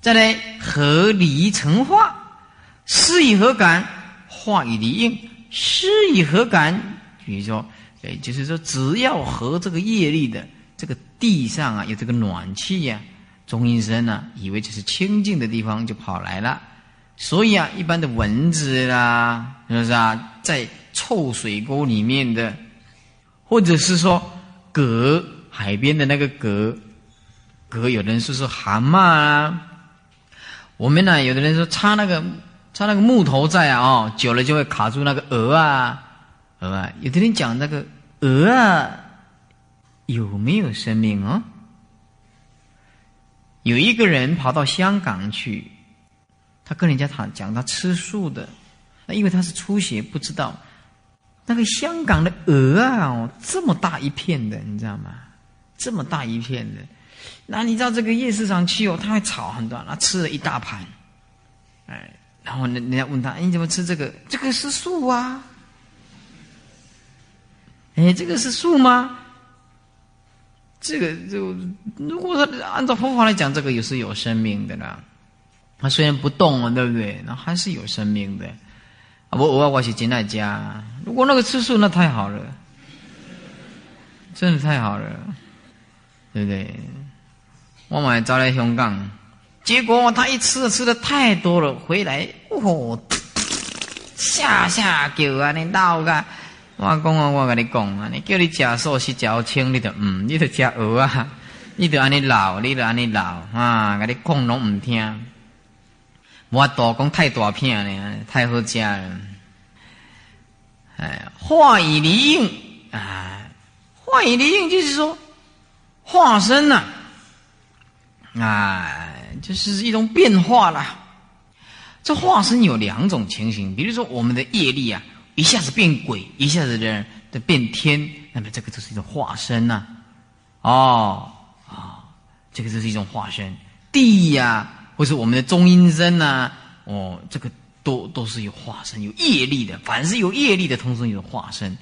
再来合理成化，施以何感？化以离应，施以何感？比如说。哎，就是说，只要和这个业力的这个地上啊有这个暖气呀，中阴身呢，以为这是清净的地方，就跑来了。所以啊，一般的蚊子啦，是不是啊，在臭水沟里面的，或者是说蛤海边的那个蛤，蛤有的人说是蛤蟆啊。我们呢，有的人说插那个插那个木头在啊，哦，久了就会卡住那个鹅啊，鹅啊。有的人讲那个。鹅啊，有没有生命哦？有一个人跑到香港去，他跟人家谈讲他吃素的，那因为他是初学，不知道那个香港的鹅啊，这么大一片的，你知道吗？这么大一片的，那你知道这个夜市上去哦，他会炒很多，他吃了一大盘，哎，然后人人家问他，你怎么吃这个？这个是素啊。哎，这个是树吗？这个就如果说按照佛法来讲，这个也是有生命的啦。它虽然不动啊，对不对？那还是有生命的。啊，我我我是真爱家。如果那个次数，那太好了，真的太好了，对不对？我买招来香港，结果他一吃吃的太多了，回来哦，下下叫啊，你闹个。我讲啊，我跟你讲啊，你叫你食素食嚼青，你就唔，你就食鹅啊，你就安尼老，你就安尼老啊，跟你讲拢唔听。我大讲太大片了，太好食了。哎，化以离应啊，化以离应就是说化身呐，啊，就是一种变化啦。这化身有两种情形，比如说我们的业力啊。一下子变鬼，一下子的的变天，那么这个就是一种化身呐，哦，啊，这个就是一种化身。地呀，或是我们的中阴身呐，哦，这个都都是有化身，有业力的。凡是有业力的，通通有化身。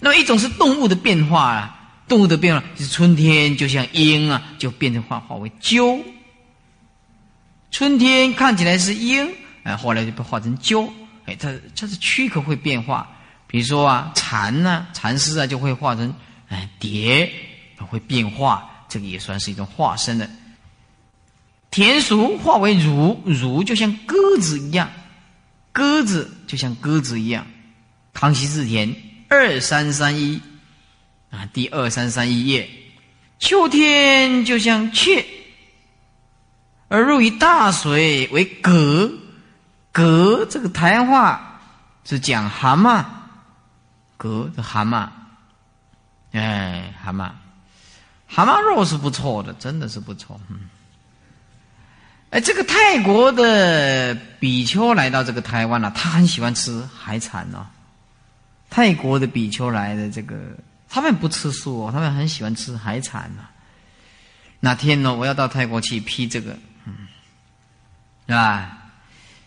那么一种是动物的变化啊，动物的变化就是春天，就像鹰啊，就变成化化为鸠。春天看起来是鹰，哎，后来就被化成鸠，哎，它它的躯壳会变化。比如说啊，蚕呢，蚕丝啊，就会化成哎蝶，会变化，这个也算是一种化身的。田鼠化为乳，乳就像鸽子一样，鸽子就像鸽子一样。康熙字田二三三一啊，第二三三一页。秋天就像雀，而入于大水为蛤，蛤这个台话是讲蛤蟆，蛤的蛤蟆，哎，蛤蟆，蛤蟆肉是不错的，真的是不错，嗯。哎，这个泰国的比丘来到这个台湾了，他很喜欢吃海产哦。泰国的比丘来的这个，他们不吃素哦，他们很喜欢吃海产呢。哪天呢，我要到泰国去批这个，嗯，是吧？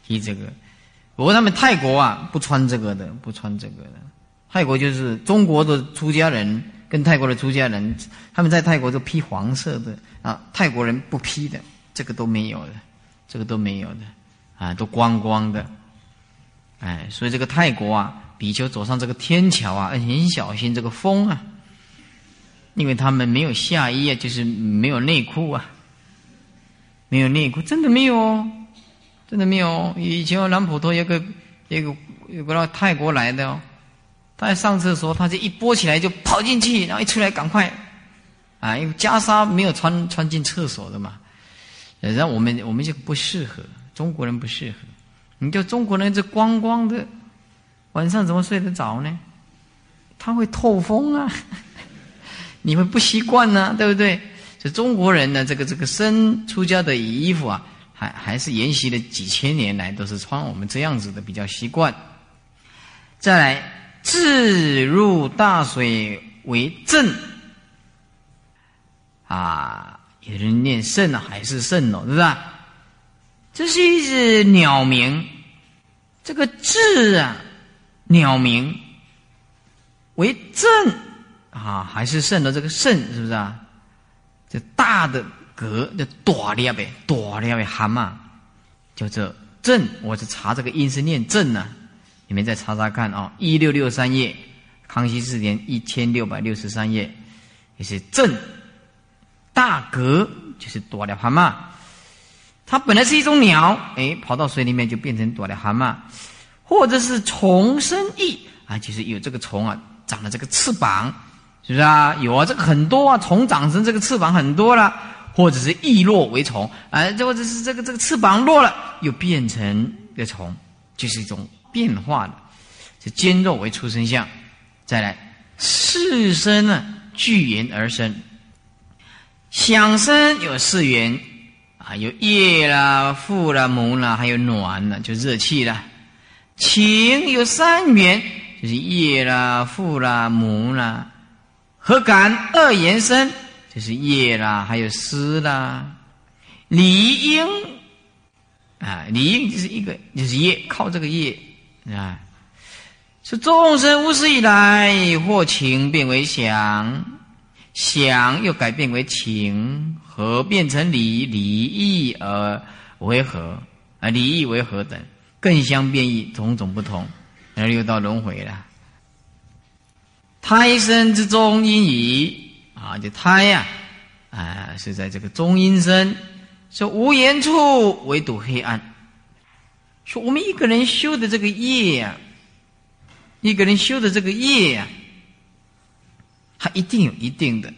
批这个，不过他们泰国啊，不穿这个的，不穿这个的。泰国就是中国的出家人跟泰国的出家人，他们在泰国都披黄色的啊，泰国人不披的。这个都没有的，这个都没有的，啊，都光光的，哎，所以这个泰国啊，比丘走上这个天桥啊，很小心这个风啊，因为他们没有下衣啊，就是没有内裤啊，没有内裤，真的没有哦，真的没有。以前我南普陀有个有个有个到泰国来的哦，他在上厕所，他就一拨起来就跑进去，然后一出来赶快，啊，因为袈裟没有穿穿进厕所的嘛。然后我们我们就不适合中国人不适合，你就中国人这光光的，晚上怎么睡得着呢？他会透风啊，你们不习惯呢，对不对？这中国人呢，这个这个生出家的衣服啊，还还是沿袭了几千年来都是穿我们这样子的比较习惯。再来，自入大水为正啊。有人念肾呢，还是肾哦，是不是？这是一只鸟鸣，这个字啊，鸟鸣为正啊，还是肾的这个肾，是不是啊？这大的格叫大了呗，大了呗，蛤蟆叫做正。我是查这个音是念正呢，你们再查查看啊，一六六三页，康熙四年一千六百六十三页，也是正。大格就是多了蛤蟆，它本来是一种鸟，哎，跑到水里面就变成多了蛤蟆，或者是虫生翼啊，就是有这个虫啊，长了这个翅膀，是不是啊？有啊，这个很多啊，虫长成这个翅膀很多了，或者是翼落为虫，啊，这，或者是这个这个翅膀落了又变成个虫，就是一种变化的，是尖肉为出生相，再来四身呢聚言而生。响声有四元啊，有叶啦、腹啦、母啦，还有暖啦，就热气啦。情有三元，就是叶啦、腹啦、母啦。何感二元生，就是叶啦，还有丝啦。理应啊，理应就是一个，就是叶，靠这个叶啊。是众生无始以来，或情变为想。想又改变为情，和变成理，理义而为和，啊，理义为何等，更相变异，种种不同，而又到轮回了。胎生之中阴矣，啊，就胎呀，啊，是在这个中阴身，说无言处唯独黑暗。说我们一个人修的这个业呀，一个人修的这个业呀。它一定有一定的，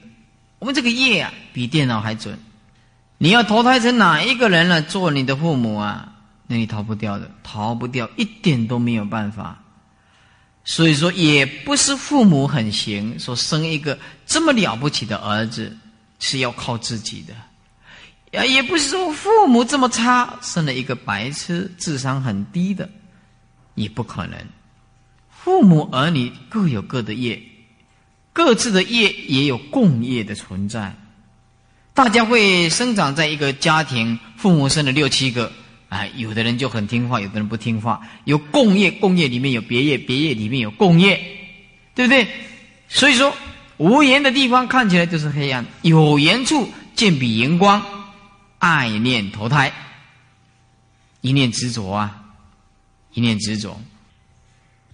我们这个业啊，比电脑还准。你要投胎成哪一个人来？做你的父母啊，那你逃不掉的，逃不掉，一点都没有办法。所以说，也不是父母很行，说生一个这么了不起的儿子是要靠自己的，啊，也不是说父母这么差，生了一个白痴、智商很低的，也不可能。父母儿女各有各的业。各自的业也有共业的存在，大家会生长在一个家庭，父母生了六七个，啊，有的人就很听话，有的人不听话，有共业，共业里面有别业，别业里面有共业，对不对？所以说，无言的地方看起来就是黑暗，有言处见彼荧光，爱念投胎，一念执着啊，一念执着，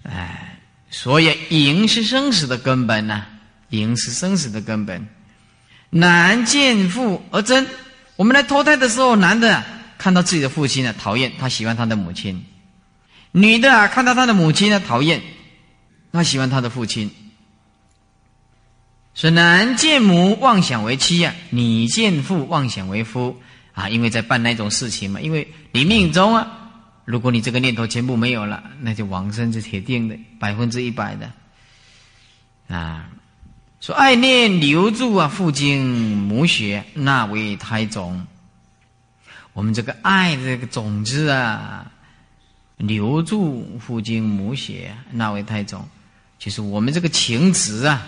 哎，所以淫是生死的根本呐，淫是生死的根本。男见父而憎，我们来投胎的时候，男的看到自己的父亲呢，讨厌，他喜欢他的母亲；女的啊，看到他的母亲呢，讨厌，他喜欢他的父亲。所以男见母妄想为妻呀，女见父妄想为夫啊，因为在办那种事情嘛。因为你命中啊，如果你这个念头全部没有了，那就往生是铁定的，百分之一百的啊。说爱念留住啊，父精母血，那为胎种。我们这个爱这个种子啊，留住父精母血，那为胎种，就是我们这个情执啊，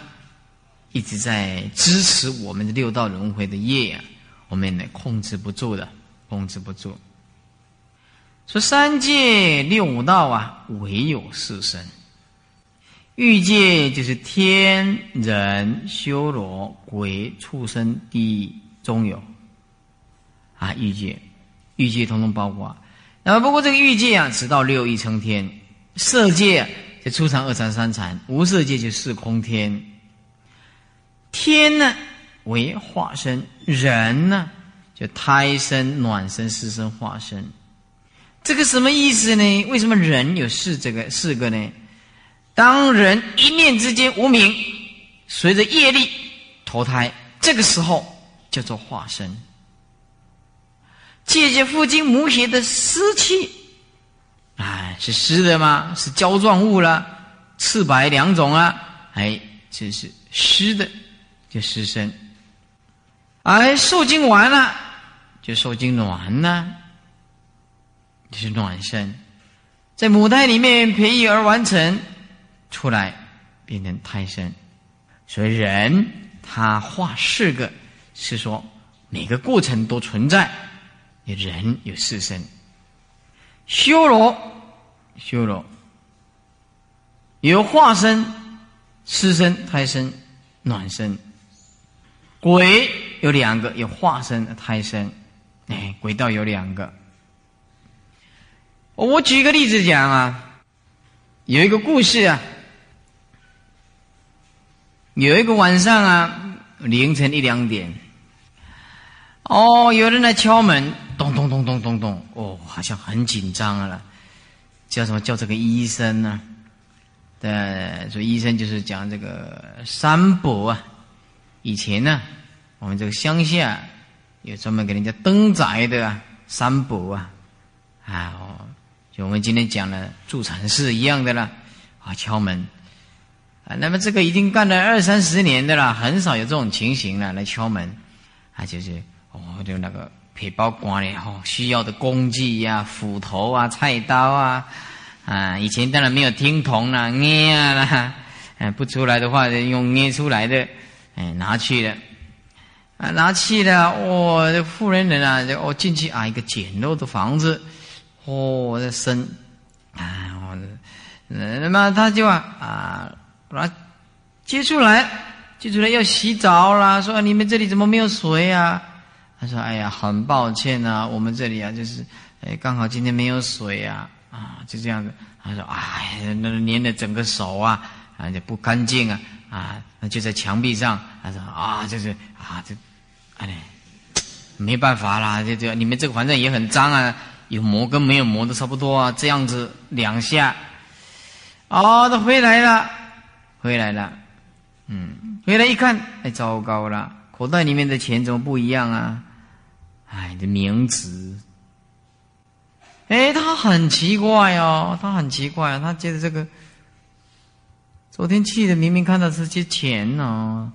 一直在支持我们的六道轮回的业啊，我们呢控制不住的，控制不住。说三界六五道啊，唯有四身。欲界就是天人修罗鬼畜生地中有，啊，欲界，欲界通通包括。那么不过这个欲界啊，直到六欲成天，色界就初禅、二禅、三禅，无色界就四空天。天呢为化身，人呢就胎生、卵生、湿生化身。这个什么意思呢？为什么人有四这个四个呢？当人一念之间无名，随着业力投胎，这个时候叫做化身。借借父精母血的湿气，哎，是湿的吗？是胶状物了，赤白两种啊，哎，这是湿的，就湿身。哎，受精完了，就受精卵呢，就是卵身，在母胎里面培育而完成。出来变成胎生，所以人他画四个，是说每个过程都存在。人有四身，修罗修罗有化身、湿身、胎生、暖身；鬼有两个，有化身、胎生。哎，鬼道有两个。我举个例子讲啊，有一个故事啊。有一个晚上啊，凌晨一两点，哦，有人来敲门，咚咚咚咚咚咚，哦，好像很紧张了。叫什么叫这个医生呢？对，说医生就是讲这个三伯啊。以前呢，我们这个乡下有专门给人家登宅的啊，三伯啊，啊，我们今天讲的助产士一样的啦，啊，敲门。啊，那么这个已经干了二三十年的了，很少有这种情形了。来敲门，啊，就是哦，就那个皮包官的哦，需要的工具呀，斧头啊，菜刀啊，啊，以前当然没有听筒啦，捏啊啦，哎，不出来的话用捏出来的，哎，拿去了，啊，拿去了，哦，这富人人啊就，哦，进去啊，一个简陋的房子，哦，这生，啊，我，那么他就啊啊。把接出来，接出来要洗澡啦。说你们这里怎么没有水啊？他说：“哎呀，很抱歉啊，我们这里啊，就是哎，刚好今天没有水啊，啊，就这样子。”他说：“哎，那粘的整个手啊，啊，就不干净啊，啊，那就在墙壁上。”他说：“啊，就是啊，这，哎，没办法啦，就这，你们这个反正也很脏啊，有磨跟没有磨的差不多啊，这样子两下，哦，他回来了。”回来了，嗯，回来一看，哎，糟糕了，口袋里面的钱怎么不一样啊？哎，这名字，哎，他很奇怪哦，他很奇怪，他觉得这个昨天去的明明看到是些钱呢，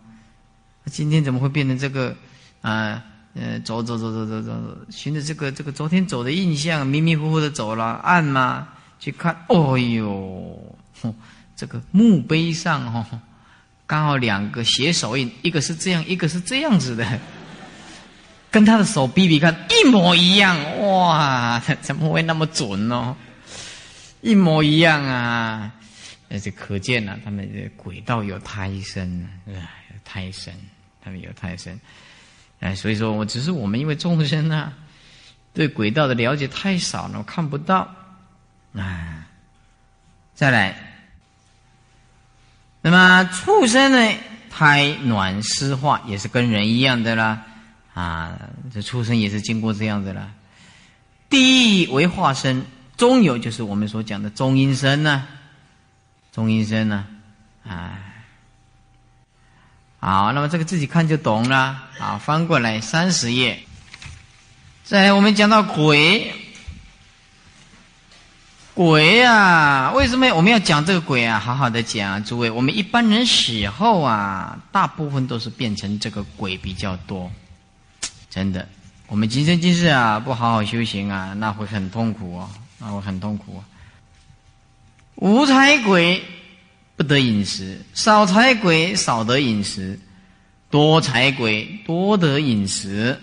今天怎么会变成这个？啊，呃走走走走走走，循着这个这个昨天走的印象，迷迷糊糊的走了，按嘛去看，哦呦。这个墓碑上哦，刚好两个写手印，一个是这样，一个是这样子的，跟他的手比比看，一模一样哇！怎么会那么准呢？一模一样啊！那就可见了，他们这鬼道有胎生，太深，他们有胎深。哎，所以说我只是我们因为众生啊，对轨道的了解太少了，看不到。啊，再来，那么畜生呢，胎卵湿化也是跟人一样的啦。啊，这畜生也是经过这样的啦。第一为化身，中有就是我们所讲的中阴身呢，中阴身呢，啊。好，那么这个自己看就懂了。好，翻过来三十页。再，我们讲到鬼，鬼啊，为什么我们要讲这个鬼啊？好好的讲啊，诸位，我们一般人死后啊，大部分都是变成这个鬼比较多。真的，我们今生今世啊，不好好修行啊，那会很痛苦哦，那会很痛苦。无才鬼。得饮食，少财鬼少得饮食，多财鬼多得饮食。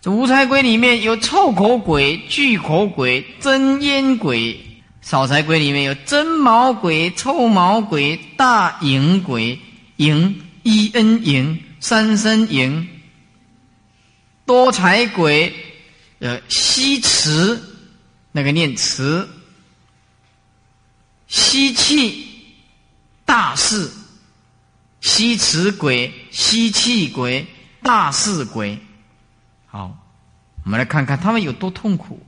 这无财鬼里面有臭口鬼、巨口鬼、真烟鬼；少财鬼里面有真毛鬼、臭毛鬼、大淫鬼、淫一恩淫、三生淫。多财鬼，呃，吸池，那个念池，吸气。大事，吸磁鬼、吸气鬼、大事鬼，好，我们来看看他们有多痛苦。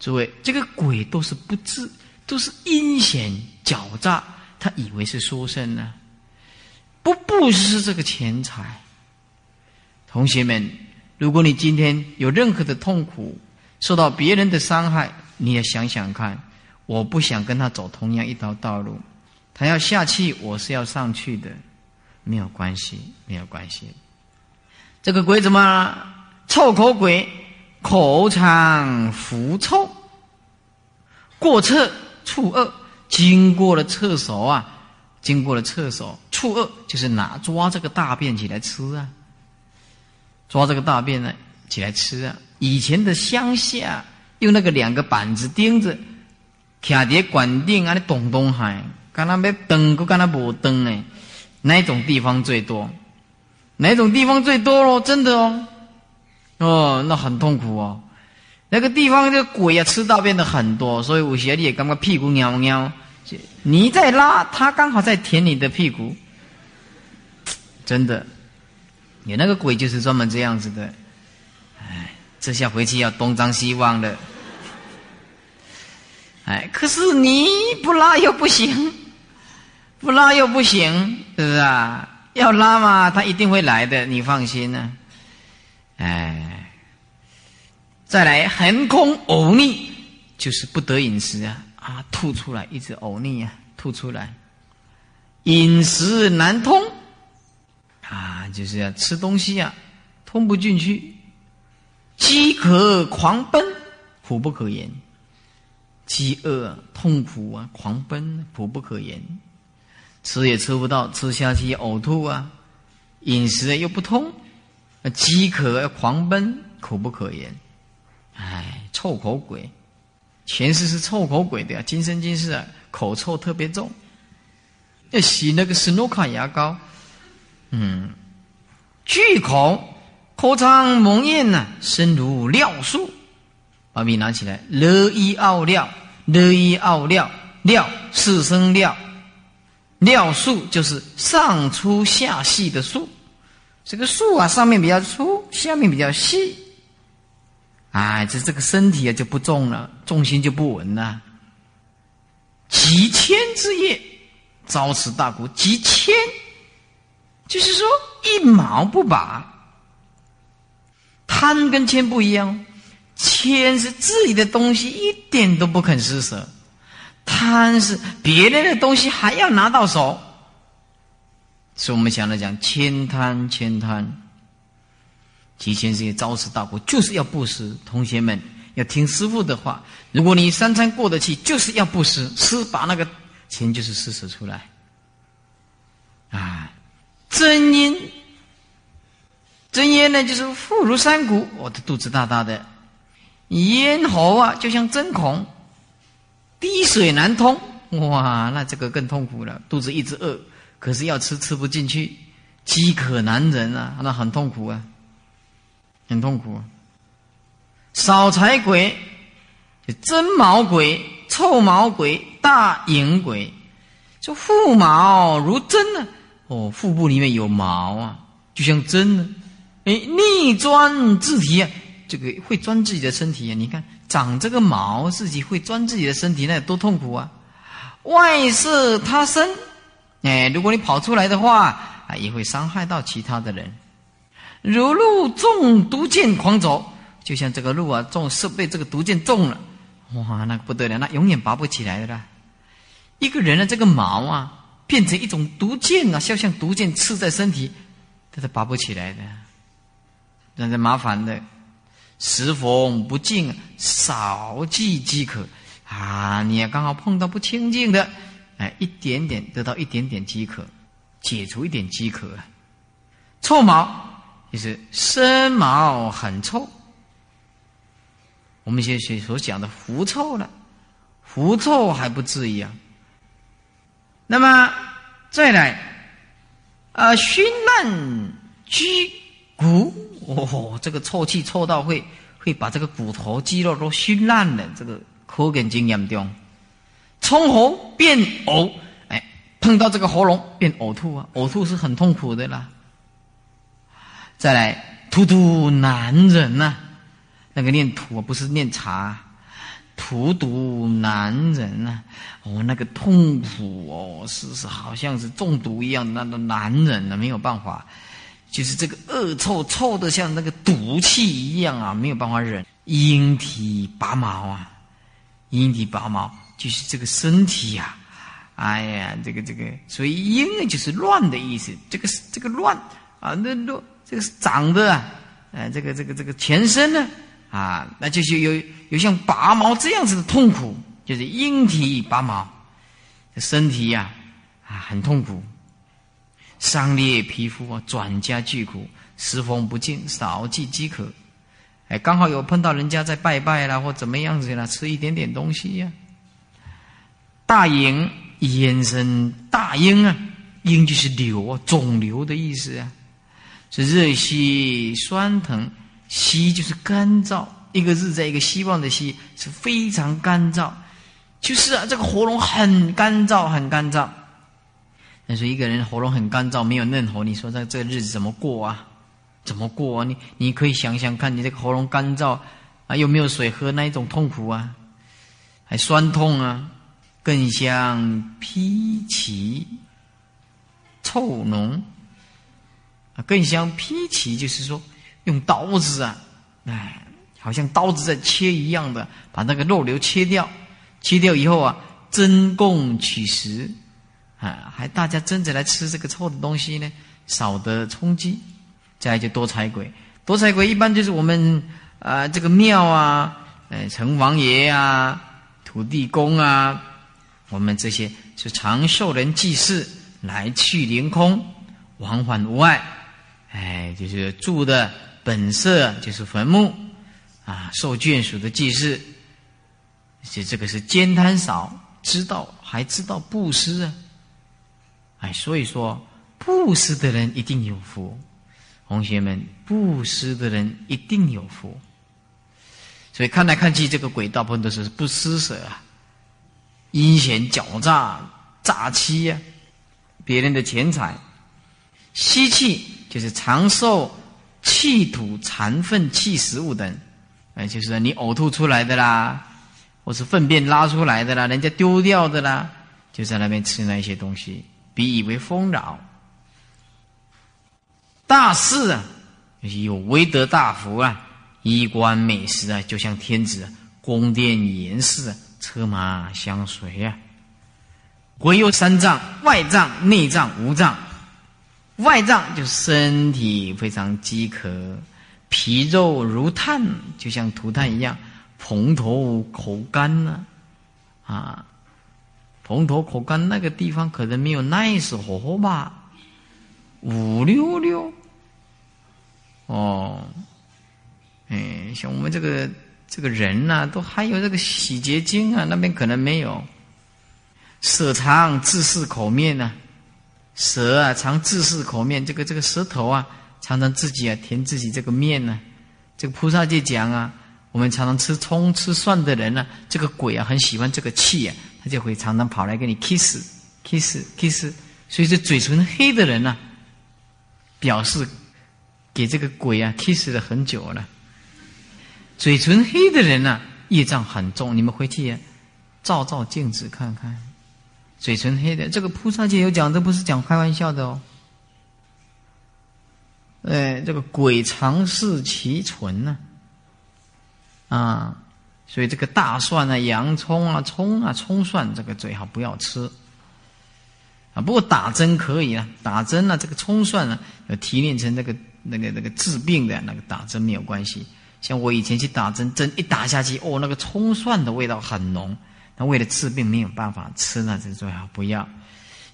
诸位，这个鬼都是不智，都是阴险狡诈，他以为是书生呢，不布施这个钱财。同学们，如果你今天有任何的痛苦，受到别人的伤害，你也想想看，我不想跟他走同样一条道路。他要下去，我是要上去的，没有关系，没有关系。这个鬼怎么臭口鬼？口常腐臭，过厕触恶，经过了厕所啊，经过了厕所触恶，就是拿抓这个大便起来吃啊，抓这个大便呢起来吃啊。以前的乡下用那个两个板子钉子，卡碟管定啊，你咚咚喊。看他没灯，不看他不灯呢？哪种地方最多？哪种地方最多咯？真的哦，哦，那很痛苦哦。那个地方这鬼啊，吃大便的很多，所以有些你也感觉屁股尿尿。你在拉，他刚好在舔你的屁股。真的，你那个鬼就是专门这样子的。哎，这下回去要东张西望的。哎，可是你不拉又不行。不拉又不行，是不是啊？要拉嘛，他一定会来的，你放心呢。哎，再来横空呕逆，就是不得饮食啊啊，吐出来，一直呕逆啊，吐出来，饮食难通啊，就是要吃东西啊，通不进去，饥渴狂奔，苦不可言，饥饿痛苦啊，狂奔苦不可言。吃也吃不到，吃下去呕吐啊！饮食又不通，饥渴狂奔，苦不可言。哎，臭口鬼，前世是臭口鬼的呀，今生今世啊，口臭特别重，要洗那个斯诺卡牙膏。嗯，巨口，口腔蒙咽呐，身如尿素。把笔拿起来，乐一奥料，乐一奥料，料四声料。尿素就是上粗下细的素，这个素啊，上面比较粗，下面比较细。哎，这这个身体啊就不重了，重心就不稳了。几千之业，遭此大苦。几千，就是说一毛不拔。贪跟谦不一样，谦是自己的东西一点都不肯施舍。贪是别人的东西还要拿到手，所以我们想来讲，千贪千贪，提前这些招式大苦，就是要布施。同学们要听师傅的话，如果你三餐过得去，就是要布施，施把那个钱就是施舍出来。啊，真因，真因呢，就是腹如山谷，我的肚子大大的，咽喉啊，就像针孔。滴水难通，哇，那这个更痛苦了。肚子一直饿，可是要吃吃不进去，饥渴难忍啊，那很痛苦啊，很痛苦。少财鬼，真毛鬼、臭毛鬼、大影鬼，就腹毛如针呢。哦，腹部里面有毛啊，就像针呢。哎，逆钻自体啊，这个会钻自己的身体啊。你看，长这个毛，自己会钻自己的身体，那多痛苦啊！外事他生，哎，如果你跑出来的话，啊，也会伤害到其他的人。如鹿中毒箭狂走，就像这个鹿啊，中是被这个毒箭中了，哇，那不得了，那永远拔不起来的啦。一个人的这个毛啊，变成一种毒箭啊，就像毒箭刺在身体，它是拔不起来的。那是麻烦的，时逢不净，少忌饥渴啊！你也刚好碰到不清净的，哎，一点点得到一点点饥渴，解除一点饥渴。臭毛就是身毛很臭，我们现在所讲的狐臭了，狐臭还不至于啊。那么再来，啊，熏烂居骨。哦，这个臭气臭到会会把这个骨头肌肉都熏烂了，这个可见经验中，冲喉变呕，哎，碰到这个喉咙变呕吐啊，呕吐是很痛苦的啦。再来，吐吐难忍呐，那个念吐不是念茶，吐吐难忍呐，哦，那个痛苦哦，是是好像是中毒一样，那个难忍的，没有办法。就是这个恶臭，臭的像那个毒气一样啊，没有办法忍。阴体拔毛啊，阴体拔毛就是这个身体呀，哎呀，这个这个，所以阴呢就是乱的意思。这个这个乱啊，那乱这个是长的啊，哎，这个这个这个全身呢啊，那就是有有像拔毛这样子的痛苦，就是阴体拔毛，这身体呀啊很痛苦。伤裂皮肤啊，转加巨苦，时风不净，少忌饥渴。哎，刚好有碰到人家在拜拜啦，或怎么样子啦，吃一点点东西呀。大营延伸大鹰啊，鹰就是瘤啊，肿瘤的意思啊。是热息酸疼，息就是干燥，一个日在一个希望的息，是非常干燥。就是啊，这个喉咙很干燥，很干燥。但是一个人喉咙很干燥，没有嫩喉，你说这这日子怎么过啊？怎么过啊？你你可以想想看，你这个喉咙干燥啊，又没有水喝，那一种痛苦啊，还酸痛啊，更像披奇臭浓啊，更像披奇，就是说用刀子啊，哎，好像刀子在切一样的，把那个肉瘤切掉，切掉以后啊，真供取食。啊，还大家争着来吃这个臭的东西呢，少得冲击。再就多财鬼，多财鬼一般就是我们啊，这个庙啊，呃，城隍爷啊，土地公啊，我们这些是长寿人祭祀，来去凌空，往返无碍。哎，就是住的本色就是坟墓啊，受眷属的祭祀，这这个是兼贪少，知道还知道布施啊。哎，所以说布施的人一定有福，同学们，布施的人一定有福。所以看来看去，这个鬼大部分都是不施舍啊，阴险狡诈、诈欺呀，别人的钱财，吸气就是长寿、气土残粪、气食物等，哎，就是你呕吐出来的啦，或是粪便拉出来的啦，人家丢掉的啦，就在那边吃那些东西。彼以为丰饶，大事啊，有威德大福啊，衣冠美食啊，就像天子宫殿严饰，车马相随啊。唯有三脏：外脏、内脏、无脏。外脏就身体非常饥渴，皮肉如炭，就像涂炭一样，蓬头口干呢，啊。蓬头口干那个地方可能没有 nice 火候吧，五六六，哦，哎，像我们这个这个人呐，都还有这个洗洁精啊，那边可能没有。色肠自是口面呢，蛇啊，常自噬口面，这个这个舌头啊，常常自己啊填自己这个面呢。这个菩萨就讲啊，我们常常吃葱吃蒜的人呢，这个鬼啊很喜欢这个气啊，他就会常常跑来跟你 kiss kiss kiss。所以这嘴唇黑的人呢，表示给这个鬼啊 kiss 了很久了。嘴唇黑的人呢，业障很重。你们回去照照镜子看看。嘴唇黑的，这个菩萨界有讲，这不是讲开玩笑的哦。哎，这个鬼常视其唇呢，啊，所以这个大蒜啊、洋葱啊、葱啊、葱蒜，这个最好不要吃。啊，不过打针可以啊，打针呢，这个葱蒜呢，要提炼成那个那个那个治病的那个打针没有关系。像我以前去打针，针一打下去，哦，那个葱蒜的味道很浓。那为了治病没有办法吃呢，这最好不要，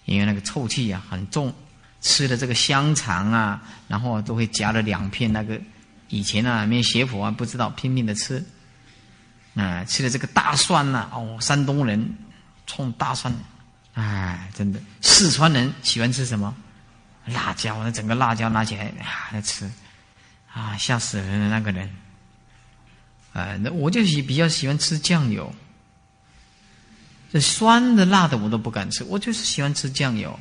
因为那个臭气啊很重。吃的这个香肠啊，然后都会夹了两片那个，以前啊没有邪佛啊不知道拼命的吃，啊吃的这个大蒜呐，哦山东人冲大蒜，哎真的四川人喜欢吃什么辣椒，那整个辣椒拿起来啊来吃，啊吓死人的那个人，啊那我就喜比较喜欢吃酱油。这酸的、辣的我都不敢吃，我就是喜欢吃酱油。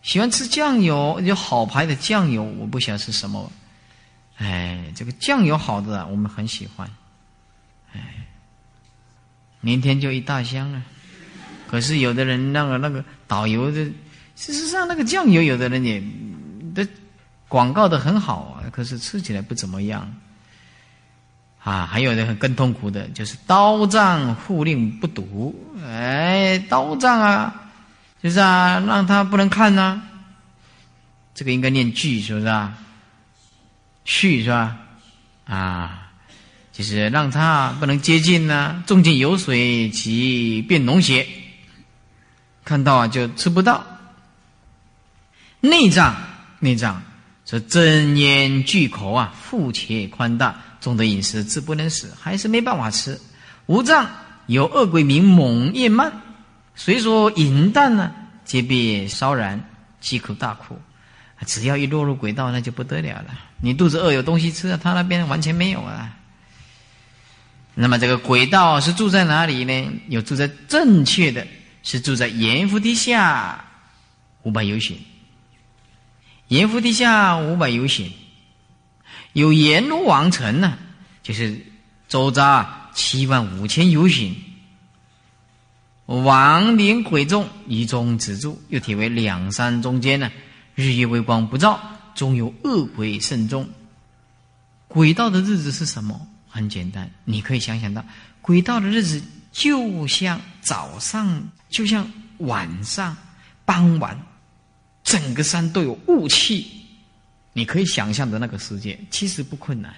喜欢吃酱油，有好牌的酱油，我不晓得是什么。哎，这个酱油好的，我们很喜欢。哎，明天就一大箱了。可是有的人那个那个导游的，事实上那个酱油，有的人也的广告的很好啊，可是吃起来不怎么样。啊，还有的更痛苦的，就是刀杖护令不读。哎，刀杖啊，就是啊，让他不能看呐。这个应该念句，是不是啊？续是吧？啊，就是让它不能接近呢。中间有水，即变脓血。看到啊，就吃不到。内脏，内脏是真言巨口啊，腹且宽大。重的饮食，自不能死，还是没办法吃。五脏有恶鬼名猛咽慢，虽说饮淡呢，皆被烧燃，饥苦大苦。只要一落入轨道，那就不得了了。你肚子饿有东西吃，他那边完全没有啊。那么这个轨道是住在哪里呢？有住在正确的，是住在阎浮地下五百由旬。阎浮地下五百由旬。有阎罗王城呢，就是周匝七万五千由旬，王灵鬼众一中止住，又体为两山中间呢，日夜微光不照，终有恶鬼甚众。鬼道的日子是什么？很简单，你可以想想到，鬼道的日子就像早上，就像晚上，傍晚，整个山都有雾气。你可以想象的那个世界，其实不困难，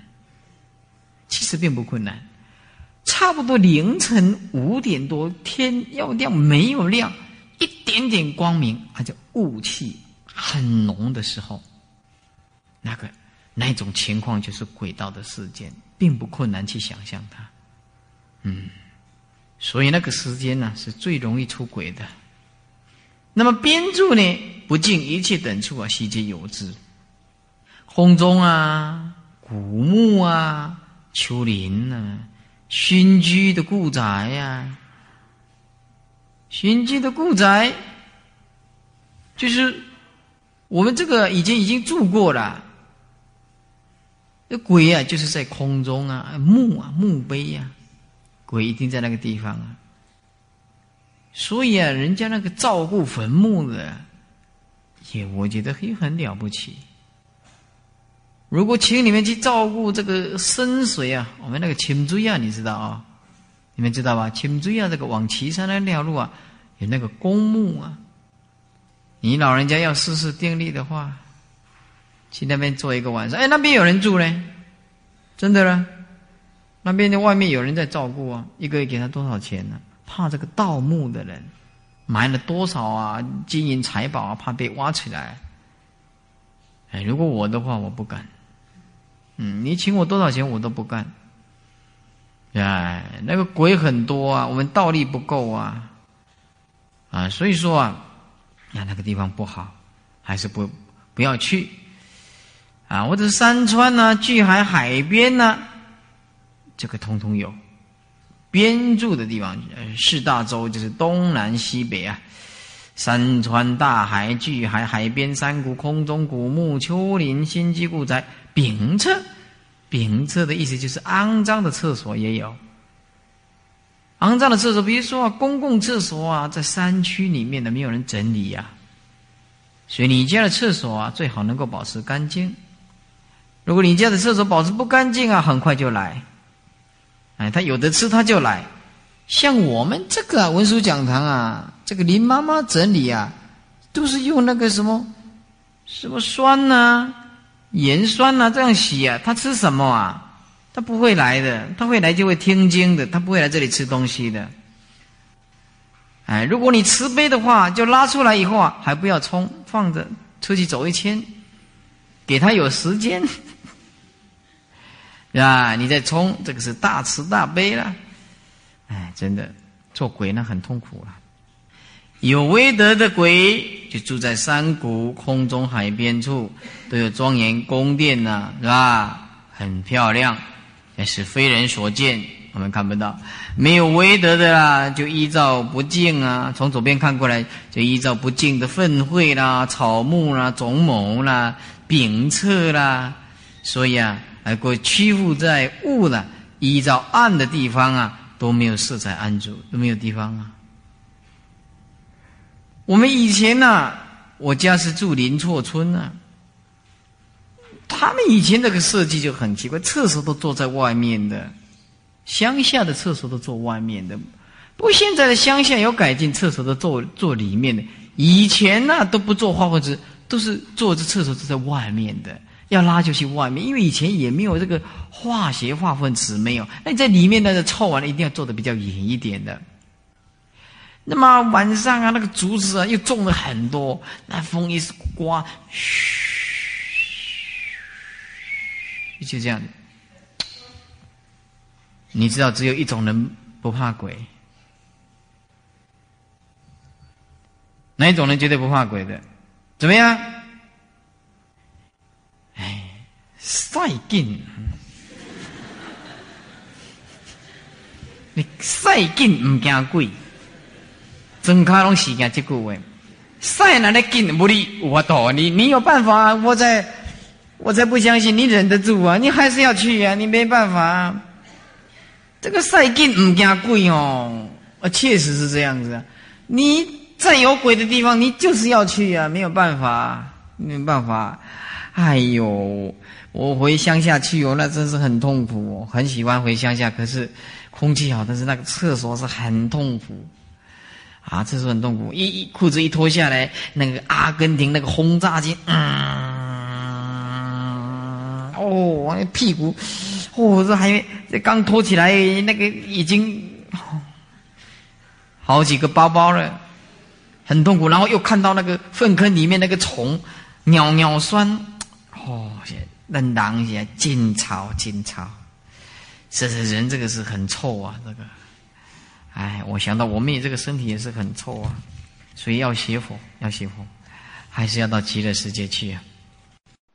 其实并不困难。差不多凌晨五点多，天要亮没有亮，一点点光明，它就雾气很浓的时候，那个那种情况就是轨道的事件，并不困难去想象它。嗯，所以那个时间呢，是最容易出轨的。那么边柱呢，不尽一切等处啊，悉皆有之。空中啊，古木啊，丘陵啊，熏居的故宅呀，熏居的故宅，就是我们这个已经已经住过了。那鬼啊，就是在空中啊，墓啊，墓碑呀，鬼一定在那个地方啊。所以啊，人家那个照顾坟墓的，也我觉得也很了不起。如果请你们去照顾这个深水啊，我们那个清水啊，你知道啊？你们知道吧？清水啊，这个往岐山那条路啊，有那个公墓啊。你老人家要试试定力的话，去那边坐一个晚上。哎，那边有人住呢，真的呢。那边的外面有人在照顾啊，一个月给他多少钱呢？怕这个盗墓的人埋了多少啊金银财宝啊，怕被挖起来。哎，如果我的话，我不敢。嗯，你请我多少钱我都不干。哎，那个鬼很多啊，我们道力不够啊，啊，所以说啊，呀，那个地方不好，还是不不要去啊。或者山川呐、巨海、海边呐，这个通通有。边住的地方，四大洲就是东南西北啊，山川、大海、巨海、海边、山谷、空中、古木、丘陵、心机故宅、丙厕。丙厕的意思就是肮脏的厕所也有。肮脏的厕所，比如说公共厕所啊，在山区里面的没有人整理呀，所以你家的厕所啊，最好能够保持干净。如果你家的厕所保持不干净啊，很快就来。哎，他有的吃他就来，像我们这个文殊讲堂啊，这个林妈妈整理啊，都是用那个什么什么酸呐、盐酸呐这样洗啊。他吃什么啊？他不会来的，他会来就会听经的，他不会来这里吃东西的。哎，如果你慈悲的话，就拉出来以后啊，还不要冲，放着出去走一圈，给他有时间。啊！你在冲，这个是大慈大悲了。哎，真的做鬼呢很痛苦啊。有威德的鬼就住在山谷、空中、海边处，都有庄严宫殿呐，是吧？很漂亮，但是非人所见，我们看不到。没有威德的啦，就依照不敬啊。从左边看过来，就依照不敬的粪秽啦、草木啦、种某啦、丙厕啦，所以啊。而过屈服在物呢，依照暗的地方啊，都没有色彩安住，都没有地方啊。我们以前呢，我家是住林厝村呢，他们以前那个设计就很奇怪，厕所都坐在外面的，乡下的厕所都坐外面的。不过现在的乡下有改进，厕所都坐坐里面的。以前呢都不做化粪池，都是坐着厕所坐在外面的。要拉就去外面，因为以前也没有这个化学化粪池，没有。那你在里面那个臭完了，一定要做的比较远一点的。那么晚上啊，那个竹子啊又种了很多，那风一刮，嘘，就这样。你知道，只有一种人不怕鬼，哪一种人绝对不怕鬼的？怎么样？赛劲，你赛劲唔惊鬼，真卡拢是惊这句话。赛哪的劲不理我多，你你有办法？我在，我才不相信你忍得住啊！你还是要去啊！你没办法。这个赛劲唔惊鬼哦，啊，确实是这样子啊。你在有鬼的地方，你就是要去啊！没有办法，没有办法。哎呦！我回乡下去哦，那真是很痛苦哦。很喜欢回乡下，可是空气好，但是那个厕所是很痛苦啊，厕所很痛苦。一一裤子一脱下来，那个阿根廷那个轰炸机，嗯，哦，那屁股，哦，这还这刚脱起来，那个已经好几个包包了，很痛苦。然后又看到那个粪坑里面那个虫，尿尿酸，那狼也劲吵劲吵，这是人这个是很臭啊！这个，哎，我想到我们也这个身体也是很臭啊，所以要学佛，要学佛，还是要到极乐世界去啊。